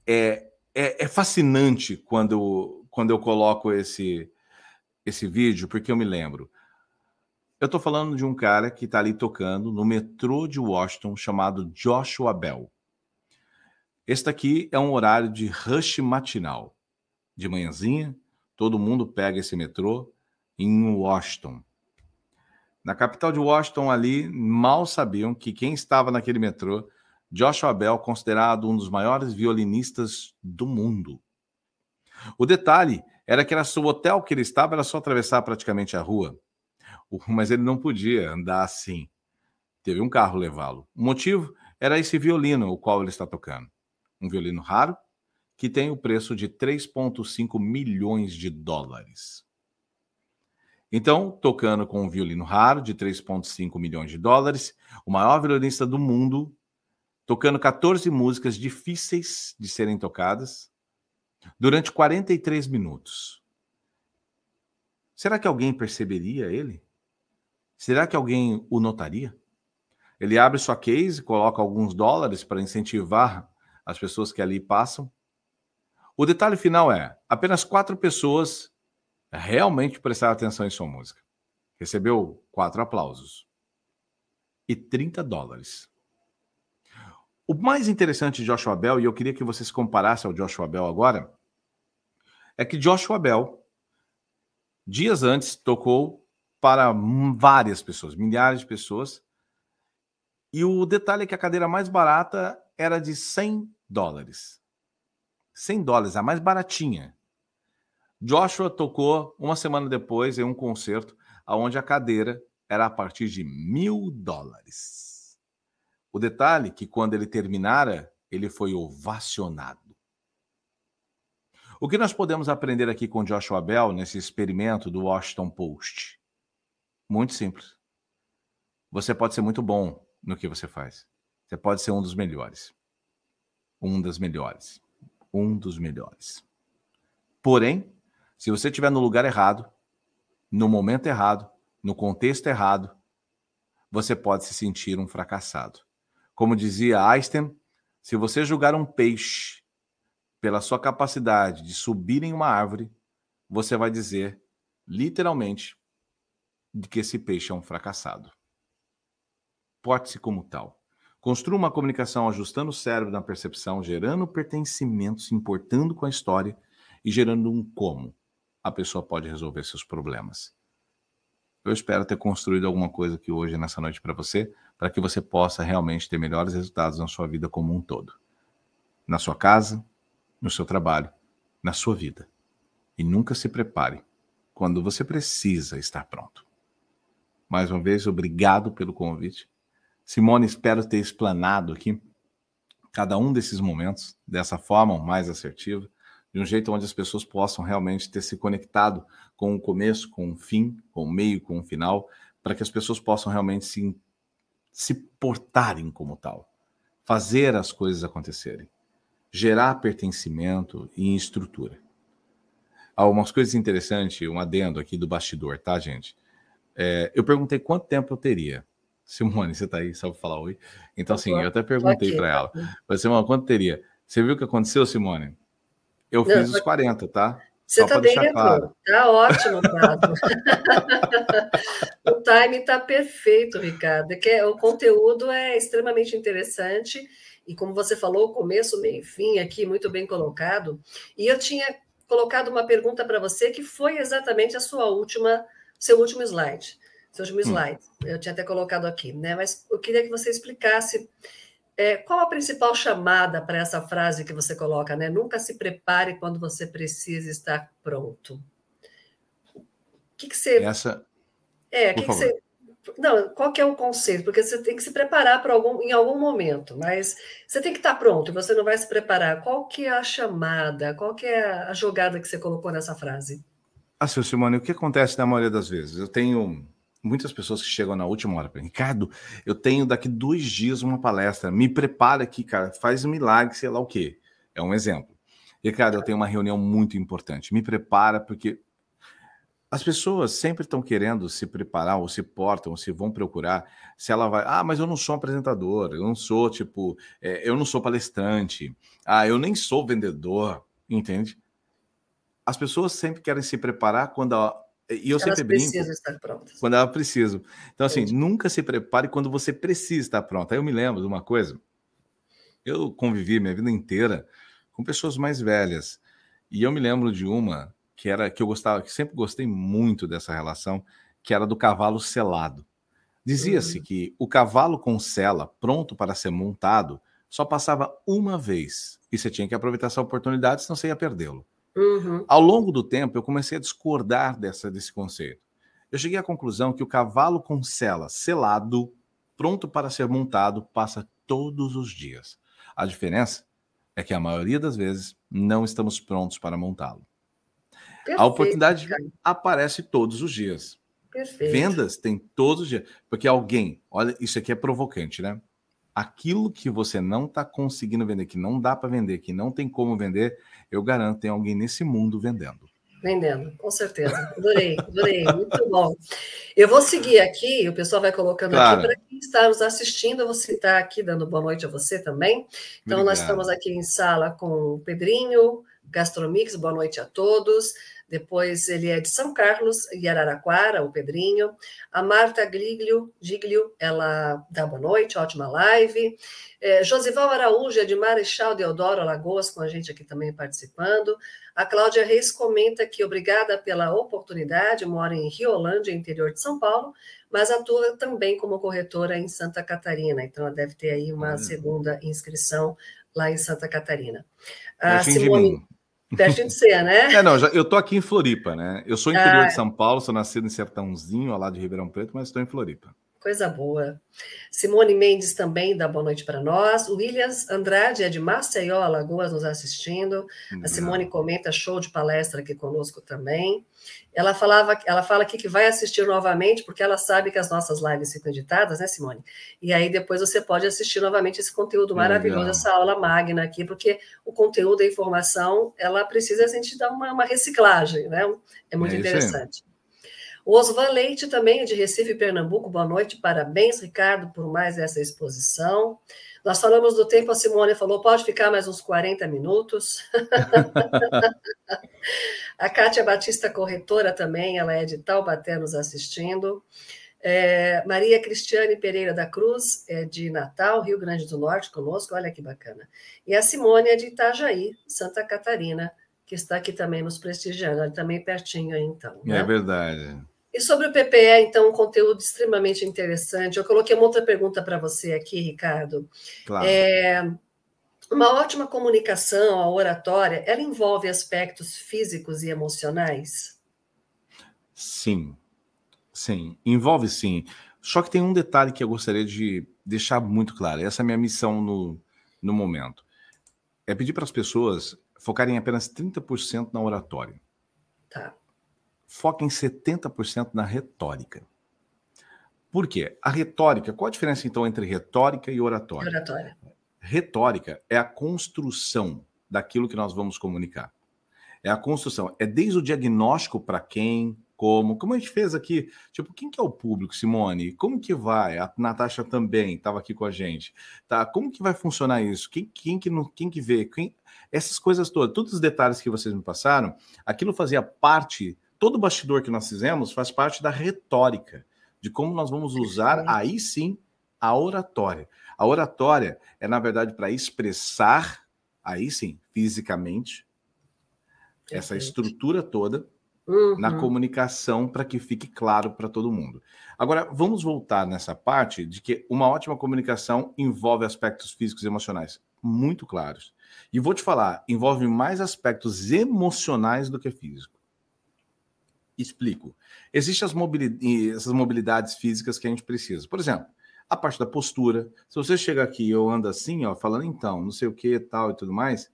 É, é, é fascinante quando, quando eu coloco esse, esse vídeo, porque eu me lembro. Eu estou falando de um cara que está ali tocando no metrô de Washington chamado Joshua Bell. Este aqui é um horário de rush matinal. De manhãzinha, todo mundo pega esse metrô em Washington. Na capital de Washington, ali, mal sabiam que quem estava naquele metrô, Joshua Bell, considerado um dos maiores violinistas do mundo. O detalhe era que era o hotel que ele estava era só atravessar praticamente a rua. Mas ele não podia andar assim. Teve um carro levá-lo. O motivo era esse violino, o qual ele está tocando. Um violino raro, que tem o preço de 3,5 milhões de dólares. Então, tocando com um violino raro de 3,5 milhões de dólares, o maior violinista do mundo, tocando 14 músicas difíceis de serem tocadas durante 43 minutos. Será que alguém perceberia ele? Será que alguém o notaria? Ele abre sua case, coloca alguns dólares para incentivar as pessoas que ali passam. O detalhe final é: apenas quatro pessoas realmente prestar atenção em sua música. Recebeu quatro aplausos e 30 dólares. O mais interessante de Joshua Bell, e eu queria que vocês comparassem ao Joshua Bell agora, é que Joshua Bell, dias antes, tocou para várias pessoas, milhares de pessoas, e o detalhe é que a cadeira mais barata era de 100 dólares. 100 dólares, a mais baratinha. Joshua tocou uma semana depois em um concerto onde a cadeira era a partir de mil dólares. O detalhe é que quando ele terminara, ele foi ovacionado. O que nós podemos aprender aqui com Joshua Bell nesse experimento do Washington Post? Muito simples. Você pode ser muito bom no que você faz. Você pode ser um dos melhores. Um das melhores. Um dos melhores. Porém, se você estiver no lugar errado, no momento errado, no contexto errado, você pode se sentir um fracassado. Como dizia Einstein, se você julgar um peixe pela sua capacidade de subir em uma árvore, você vai dizer, literalmente, de que esse peixe é um fracassado. Porte-se como tal. Construa uma comunicação ajustando o cérebro na percepção, gerando pertencimento, se importando com a história e gerando um como a pessoa pode resolver seus problemas. Eu espero ter construído alguma coisa aqui hoje, nessa noite, para você, para que você possa realmente ter melhores resultados na sua vida como um todo. Na sua casa, no seu trabalho, na sua vida. E nunca se prepare quando você precisa estar pronto. Mais uma vez, obrigado pelo convite. Simone, espero ter explanado aqui cada um desses momentos dessa forma mais assertiva de um jeito onde as pessoas possam realmente ter se conectado com o começo, com o fim, com o meio, com o final, para que as pessoas possam realmente se, se portarem como tal, fazer as coisas acontecerem, gerar pertencimento e estrutura. Há umas coisas interessantes, um adendo aqui do bastidor, tá, gente? É, eu perguntei quanto tempo eu teria. *laughs* Simone, você tá aí, só para falar oi? Então, assim, eu até perguntei para ela. Mas, Simone, quanto teria? Você viu o que aconteceu, Simone? Eu fiz os 40, tá? Você está bem claro. Tá ótimo, Tato. *laughs* o time está perfeito, Ricardo. É que o conteúdo é extremamente interessante e como você falou, começo, meio e fim aqui muito bem colocado. E eu tinha colocado uma pergunta para você que foi exatamente a sua última, seu último slide, seu último hum. slide. Eu tinha até colocado aqui, né? Mas eu queria que você explicasse é, qual a principal chamada para essa frase que você coloca, né? Nunca se prepare quando você precisa estar pronto. O que, que você. Essa. É, o que, que você. Não, qual que é o conceito? Porque você tem que se preparar para algum, em algum momento, mas você tem que estar pronto, você não vai se preparar. Qual que é a chamada? Qual que é a jogada que você colocou nessa frase? Ah, seu Simone, o que acontece na maioria das vezes? Eu tenho muitas pessoas que chegam na última hora Ricardo, eu tenho daqui dois dias uma palestra, me prepara aqui, cara, faz um milagre, sei lá o quê. É um exemplo. Ricardo, eu tenho uma reunião muito importante, me prepara, porque as pessoas sempre estão querendo se preparar, ou se portam, ou se vão procurar, se ela vai, ah, mas eu não sou apresentador, eu não sou, tipo, é, eu não sou palestrante, ah, eu nem sou vendedor, entende? As pessoas sempre querem se preparar quando a, e eu Elas sempre brinco. estar prontas. Quando ela precisa. Então, assim, Entendi. nunca se prepare quando você precisa estar pronta. Aí eu me lembro de uma coisa. Eu convivi minha vida inteira com pessoas mais velhas. E eu me lembro de uma que era que eu gostava, que sempre gostei muito dessa relação, que era do cavalo selado. Dizia-se uhum. que o cavalo com sela, pronto para ser montado, só passava uma vez. E você tinha que aproveitar essa oportunidade, senão você ia perdê-lo. Uhum. Ao longo do tempo, eu comecei a discordar dessa, desse conceito. Eu cheguei à conclusão que o cavalo com sela selado, pronto para ser montado, passa todos os dias. A diferença é que a maioria das vezes não estamos prontos para montá-lo. a oportunidade aparece todos os dias. Perfeito. Vendas tem todos os dias. Porque alguém, olha, isso aqui é provocante, né? Aquilo que você não está conseguindo vender, que não dá para vender, que não tem como vender, eu garanto, tem alguém nesse mundo vendendo. Vendendo, com certeza. Adorei, adorei, muito bom. Eu vou seguir aqui, o pessoal vai colocando claro. aqui para quem está nos assistindo, eu vou citar aqui, dando boa noite a você também. Então, Obrigado. nós estamos aqui em sala com o Pedrinho, Gastromix, boa noite a todos. Depois ele é de São Carlos e Araraquara, o Pedrinho. A Marta Giglio, Giglio ela dá boa noite, ótima live. É, Josival Araújo é de Marechal Deodoro, Alagoas, com a gente aqui também participando. A Cláudia Reis comenta que obrigada pela oportunidade, mora em Riolândia, interior de São Paulo, mas atua também como corretora em Santa Catarina. Então, ela deve ter aí uma segunda inscrição lá em Santa Catarina. A Simone, Pertinho de ser, né? É, não, já, eu tô aqui em Floripa, né? Eu sou interior ah. de São Paulo, sou nascido em Sertãozinho, lá de Ribeirão Preto, mas estou em Floripa. Coisa boa. Simone Mendes também dá boa noite para nós. O Williams Andrade é de Maceió, Alagoas, nos assistindo. A Simone comenta show de palestra aqui conosco também. Ela falava, ela fala aqui que vai assistir novamente, porque ela sabe que as nossas lives ficam editadas, né, Simone? E aí depois você pode assistir novamente esse conteúdo maravilhoso, Legal. essa aula magna aqui, porque o conteúdo, a informação, ela precisa a gente dar uma, uma reciclagem, né? É muito é interessante. O Osvan Leite também, de Recife, Pernambuco. Boa noite, parabéns, Ricardo, por mais essa exposição. Nós falamos do tempo, a Simone falou, pode ficar mais uns 40 minutos. *laughs* a Kátia Batista, corretora também, ela é de Taubaté nos assistindo. É, Maria Cristiane Pereira da Cruz, é de Natal, Rio Grande do Norte, conosco, olha que bacana. E a Simone é de Itajaí, Santa Catarina, que está aqui também nos prestigiando, também pertinho aí, então. Né? É verdade. E sobre o PPE, então, um conteúdo extremamente interessante. Eu coloquei uma outra pergunta para você aqui, Ricardo. Claro. É, uma ótima comunicação, a oratória, ela envolve aspectos físicos e emocionais? Sim, sim, envolve sim. Só que tem um detalhe que eu gostaria de deixar muito claro. Essa é a minha missão no, no momento. É pedir para as pessoas focarem apenas 30% na oratória. Tá foca em 70% na retórica. Por quê? A retórica, qual a diferença então entre retórica e oratória? Oratória. Retórica é a construção daquilo que nós vamos comunicar. É a construção, é desde o diagnóstico para quem, como, como a gente fez aqui, tipo, quem que é o público, Simone? Como que vai? A Natasha também estava aqui com a gente. Tá? Como que vai funcionar isso? Quem, quem que não, quem que vê? Quem, essas coisas todas, todos os detalhes que vocês me passaram, aquilo fazia parte todo o bastidor que nós fizemos faz parte da retórica, de como nós vamos usar aí sim a oratória. A oratória é, na verdade, para expressar, aí sim, fisicamente, essa estrutura toda uhum. na comunicação para que fique claro para todo mundo. Agora, vamos voltar nessa parte de que uma ótima comunicação envolve aspectos físicos e emocionais muito claros. E vou te falar, envolve mais aspectos emocionais do que físicos. Explico. Existem as mobilidades, essas mobilidades físicas que a gente precisa. Por exemplo, a parte da postura. Se você chega aqui e eu ando assim, ó, falando então, não sei o que, tal e tudo mais,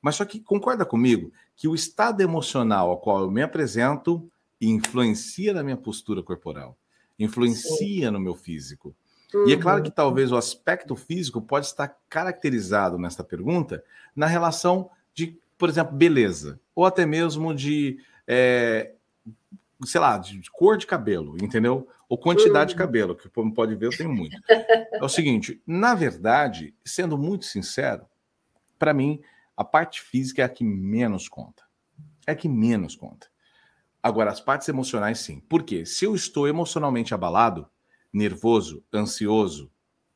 mas só que concorda comigo que o estado emocional ao qual eu me apresento influencia na minha postura corporal, influencia Sim. no meu físico. Uhum. E é claro que uhum. talvez o aspecto físico pode estar caracterizado nesta pergunta na relação de, por exemplo, beleza, ou até mesmo de é, sei lá, de cor de cabelo, entendeu? Ou quantidade uhum. de cabelo, que o povo pode ver, eu tenho muito. É o seguinte, na verdade, sendo muito sincero, para mim, a parte física é a que menos conta. É a que menos conta. Agora, as partes emocionais, sim. Por quê? Se eu estou emocionalmente abalado, nervoso, ansioso,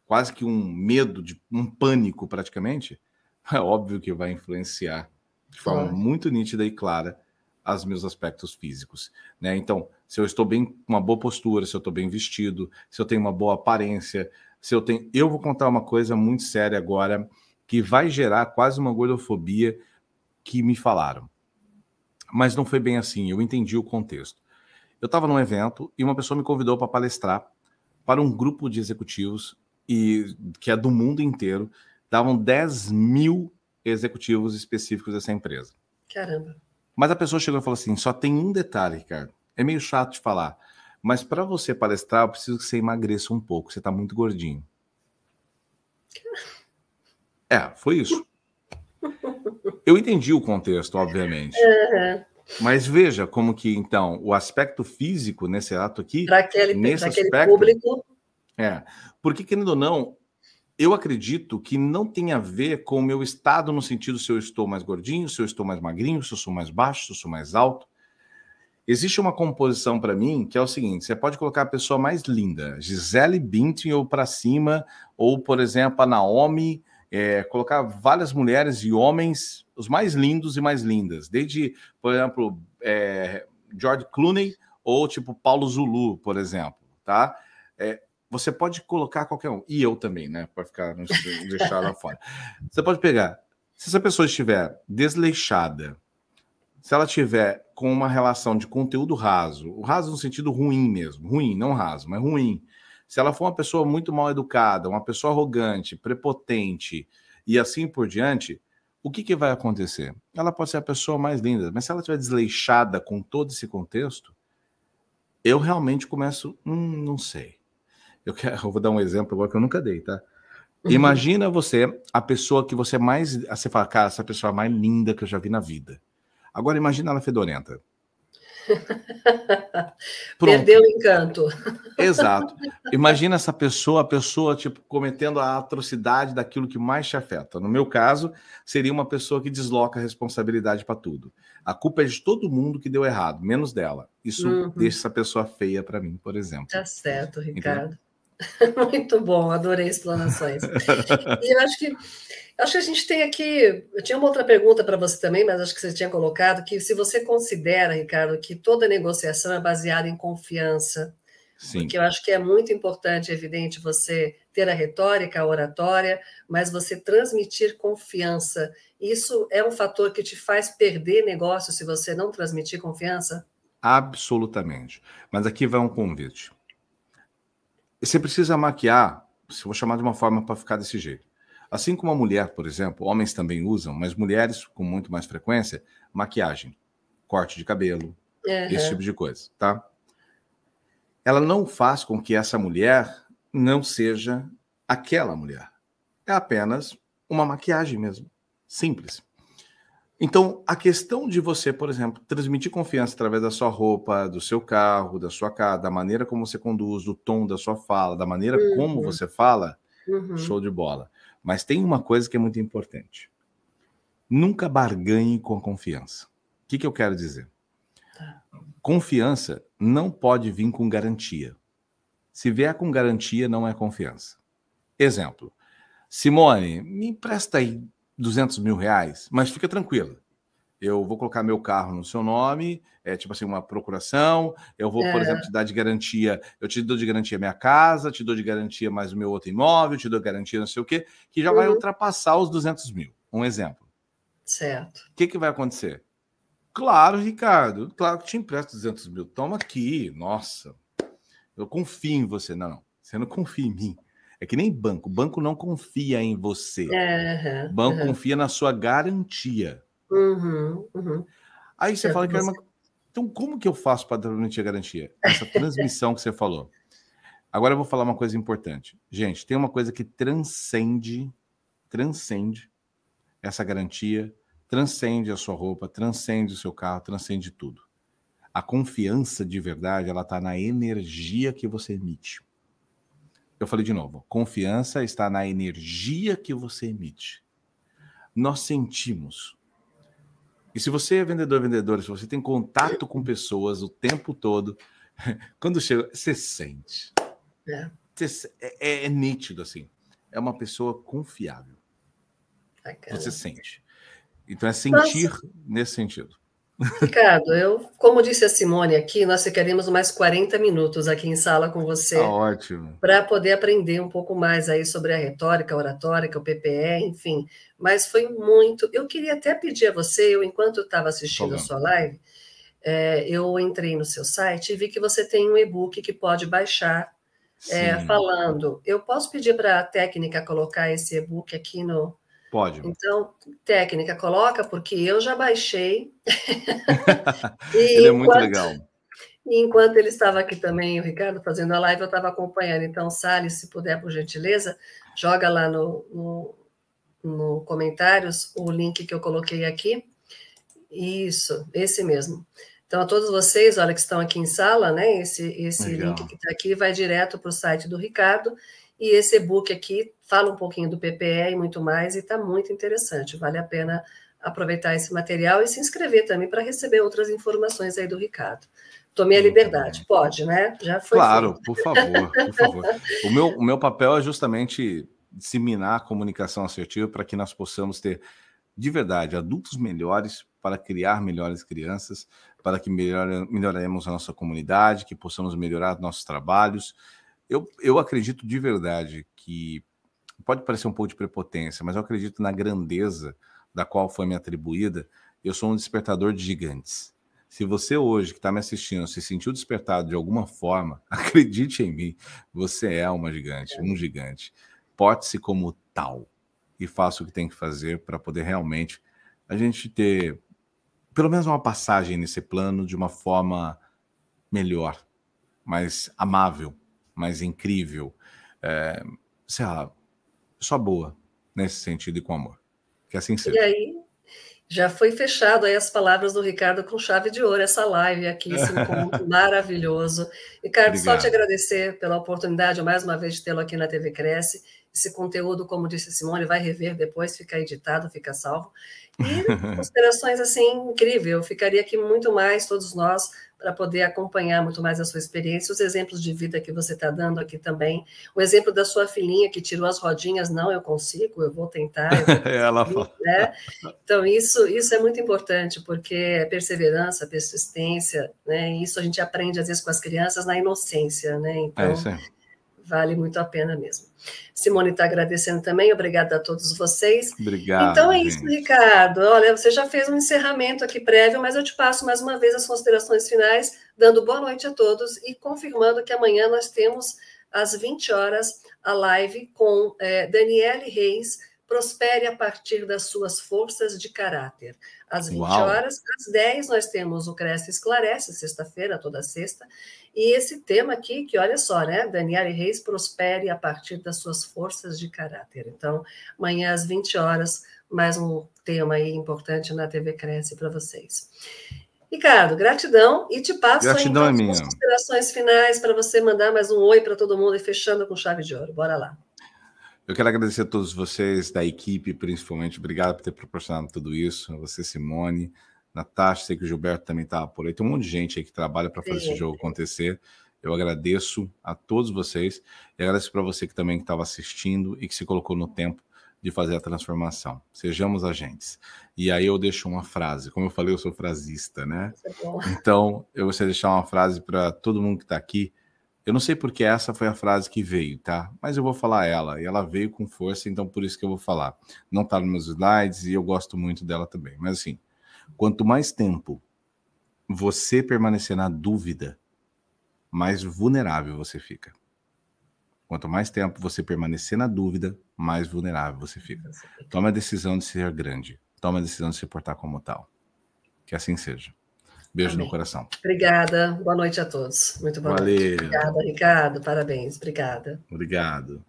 quase que um medo, de um pânico praticamente, *laughs* é óbvio que vai influenciar de forma muito nítida e clara aos meus aspectos físicos, né? Então, se eu estou bem com uma boa postura, se eu estou bem vestido, se eu tenho uma boa aparência, se eu tenho, eu vou contar uma coisa muito séria agora que vai gerar quase uma gordofobia que me falaram. Mas não foi bem assim, eu entendi o contexto. Eu estava num evento e uma pessoa me convidou para palestrar para um grupo de executivos e que é do mundo inteiro. Davam 10 mil executivos específicos dessa empresa. Caramba. Mas a pessoa chegou e falou assim: só tem um detalhe, Ricardo. É meio chato de falar, mas para você palestrar, eu preciso que você emagreça um pouco. Você está muito gordinho. É, foi isso. *laughs* Eu entendi o contexto, obviamente. Uhum. Mas veja como que, então, o aspecto físico nesse ato aqui. Para aquele, nesse aquele aspecto, público. É. Porque, querendo ou não, eu acredito que não tem a ver com o meu estado no sentido se eu estou mais gordinho, se eu estou mais magrinho, se eu sou mais baixo, se eu sou mais alto. Existe uma composição para mim que é o seguinte: você pode colocar a pessoa mais linda, Gisele Bündchen ou para cima, ou por exemplo a Naomi, é, colocar várias mulheres e homens, os mais lindos e mais lindas, desde por exemplo é, George Clooney ou tipo Paulo Zulu, por exemplo, tá? É, você pode colocar qualquer um, e eu também, né? Para ficar não deixar lá fora. Você pode pegar, se essa pessoa estiver desleixada, se ela tiver com uma relação de conteúdo raso, o raso no sentido ruim mesmo, ruim, não raso, mas ruim. Se ela for uma pessoa muito mal educada, uma pessoa arrogante, prepotente e assim por diante, o que, que vai acontecer? Ela pode ser a pessoa mais linda, mas se ela estiver desleixada com todo esse contexto, eu realmente começo, hum, não sei. Eu, quero, eu vou dar um exemplo agora que eu nunca dei, tá? Imagina você, a pessoa que você mais. Você fala, cara, essa pessoa é mais linda que eu já vi na vida. Agora imagina ela fedorenta. *laughs* Perdeu o encanto. *laughs* Exato. Imagina essa pessoa, a pessoa tipo cometendo a atrocidade daquilo que mais te afeta. No meu caso, seria uma pessoa que desloca a responsabilidade para tudo. A culpa é de todo mundo que deu errado, menos dela. Isso uhum. deixa essa pessoa feia para mim, por exemplo. Tá certo, Ricardo. Entendeu? *laughs* Muito bom, adorei explanações. e eu acho que acho que a gente tem aqui. Eu tinha uma outra pergunta para você também, mas acho que você tinha colocado que se você considera, Ricardo, que toda negociação é baseada em confiança. Sim. Porque eu acho que é muito importante, é evidente, você ter a retórica, a oratória, mas você transmitir confiança. Isso é um fator que te faz perder negócio se você não transmitir confiança? Absolutamente. Mas aqui vai um convite. Você precisa maquiar, se vou chamar de uma forma para ficar desse jeito. Assim como a mulher, por exemplo, homens também usam, mas mulheres com muito mais frequência, maquiagem, corte de cabelo, uhum. esse tipo de coisa, tá? Ela não faz com que essa mulher não seja aquela mulher. É apenas uma maquiagem mesmo, simples. Então, a questão de você, por exemplo, transmitir confiança através da sua roupa, do seu carro, da sua casa, da maneira como você conduz, do tom da sua fala, da maneira uhum. como você fala, uhum. show de bola. Mas tem uma coisa que é muito importante. Nunca barganhe com a confiança. O que, que eu quero dizer? Tá. Confiança não pode vir com garantia. Se vier com garantia, não é confiança. Exemplo. Simone, me empresta aí 200 mil reais, mas fica tranquila. Eu vou colocar meu carro no seu nome, é tipo assim, uma procuração. Eu vou, é. por exemplo, te dar de garantia. Eu te dou de garantia minha casa, te dou de garantia mais o meu outro imóvel, te dou garantia não sei o quê, que já uhum. vai ultrapassar os 200 mil. Um exemplo. Certo. O que, que vai acontecer? Claro, Ricardo, claro que te empresto 200 mil. Toma aqui, nossa. Eu confio em você. Não, não. Você não confia em mim. É que nem banco. O banco não confia em você. Uhum, o banco uhum. confia na sua garantia. Uhum, uhum. Aí você é, fala que você... Então, como que eu faço para transmitir a garantia? Essa transmissão que você falou. Agora eu vou falar uma coisa importante. Gente, tem uma coisa que transcende, transcende essa garantia, transcende a sua roupa, transcende o seu carro, transcende tudo. A confiança de verdade, ela está na energia que você emite. Eu falei de novo: confiança está na energia que você emite. Nós sentimos. E se você é vendedor, vendedora, se você tem contato com pessoas o tempo todo, *laughs* quando chega, você sente. É. Você, é, é, é nítido assim. É uma pessoa confiável. você sente. Então é sentir Nossa. nesse sentido. Ricardo, eu, como disse a Simone aqui, nós ficaremos mais 40 minutos aqui em sala com você. Tá ótimo. Para poder aprender um pouco mais aí sobre a retórica, a oratórica, o PPE, enfim. Mas foi muito. Eu queria até pedir a você, eu, enquanto estava assistindo a sua live, é, eu entrei no seu site e vi que você tem um e-book que pode baixar é, falando. Eu posso pedir para a técnica colocar esse e-book aqui no. Pode. Então, técnica, coloca, porque eu já baixei. *laughs* ele é muito enquanto, legal. Enquanto ele estava aqui também, o Ricardo, fazendo a live, eu estava acompanhando. Então, Salles, se puder, por gentileza, joga lá no, no, no comentários o link que eu coloquei aqui. Isso, esse mesmo. Então, a todos vocês, olha, que estão aqui em sala, né? Esse, esse link que está aqui vai direto para o site do Ricardo. E esse e-book aqui fala um pouquinho do PPE e muito mais, e está muito interessante. Vale a pena aproveitar esse material e se inscrever também para receber outras informações aí do Ricardo. Tomei a liberdade, pode, né? Já foi. Claro, feito. por favor, por favor. *laughs* o, meu, o meu papel é justamente disseminar a comunicação assertiva para que nós possamos ter, de verdade, adultos melhores para criar melhores crianças, para que melhore, melhoremos a nossa comunidade, que possamos melhorar nossos trabalhos. Eu, eu acredito de verdade que pode parecer um pouco de prepotência, mas eu acredito na grandeza da qual foi me atribuída. Eu sou um despertador de gigantes. Se você hoje que está me assistindo se sentiu despertado de alguma forma, *laughs* acredite em mim, você é uma gigante, um gigante. Porte-se como tal e faça o que tem que fazer para poder realmente a gente ter pelo menos uma passagem nesse plano de uma forma melhor, mais amável, mais incrível, é, sei lá, só boa nesse sentido e com amor. Que assim seja. E aí, já foi fechado aí as palavras do Ricardo com chave de ouro, essa live aqui, esse *laughs* encontro maravilhoso. Ricardo, Obrigado. só te agradecer pela oportunidade, mais uma vez, de tê-lo aqui na TV Cresce. Esse conteúdo, como disse Simone, vai rever depois, fica editado, fica salvo. E *laughs* considerações assim, incrível. Eu ficaria aqui muito mais, todos nós, para poder acompanhar muito mais a sua experiência, os exemplos de vida que você está dando aqui também. O exemplo da sua filhinha que tirou as rodinhas, não, eu consigo, eu vou tentar. Eu vou *laughs* Ela fala. Né? Então, isso, isso é muito importante, porque é perseverança, persistência, né? E isso a gente aprende, às vezes, com as crianças na inocência, né? Então, é isso aí vale muito a pena mesmo. Simone está agradecendo também, obrigada a todos vocês. Obrigado. Então é isso, gente. Ricardo. Olha, você já fez um encerramento aqui prévio, mas eu te passo mais uma vez as considerações finais, dando boa noite a todos e confirmando que amanhã nós temos às 20 horas a live com é, Daniele Reis prospere a partir das suas forças de caráter. Às 20 Uau. horas, às 10, nós temos o Cresce Esclarece, sexta-feira, toda sexta, e esse tema aqui, que olha só, né? Daniele Reis prospere a partir das suas forças de caráter. Então, amanhã às 20 horas, mais um tema aí importante na TV Cresce para vocês. Ricardo, gratidão e te passo gratidão aí, então, as considerações finais para você mandar mais um oi para todo mundo e fechando com chave de ouro. Bora lá. Eu quero agradecer a todos vocês da equipe, principalmente. Obrigado por ter proporcionado tudo isso. Você, Simone, Natasha, sei que o Gilberto também está por aí. Tem um monte de gente aí que trabalha para fazer esse jogo acontecer. Eu agradeço a todos vocês e agradeço para você que também estava assistindo e que se colocou no tempo de fazer a transformação. Sejamos agentes. E aí eu deixo uma frase. Como eu falei, eu sou frasista, né? É *laughs* então, eu de deixar uma frase para todo mundo que está aqui eu não sei porque essa foi a frase que veio, tá? Mas eu vou falar ela. E ela veio com força, então por isso que eu vou falar. Não tá nos meus slides e eu gosto muito dela também. Mas assim, quanto mais tempo você permanecer na dúvida, mais vulnerável você fica. Quanto mais tempo você permanecer na dúvida, mais vulnerável você fica. Tome a decisão de ser grande. Tome a decisão de se portar como tal. Que assim seja. Beijo Amém. no coração. Obrigada. Boa noite a todos. Muito boa Valeu. noite. Obrigada, Ricardo. Parabéns. Obrigada. Obrigado.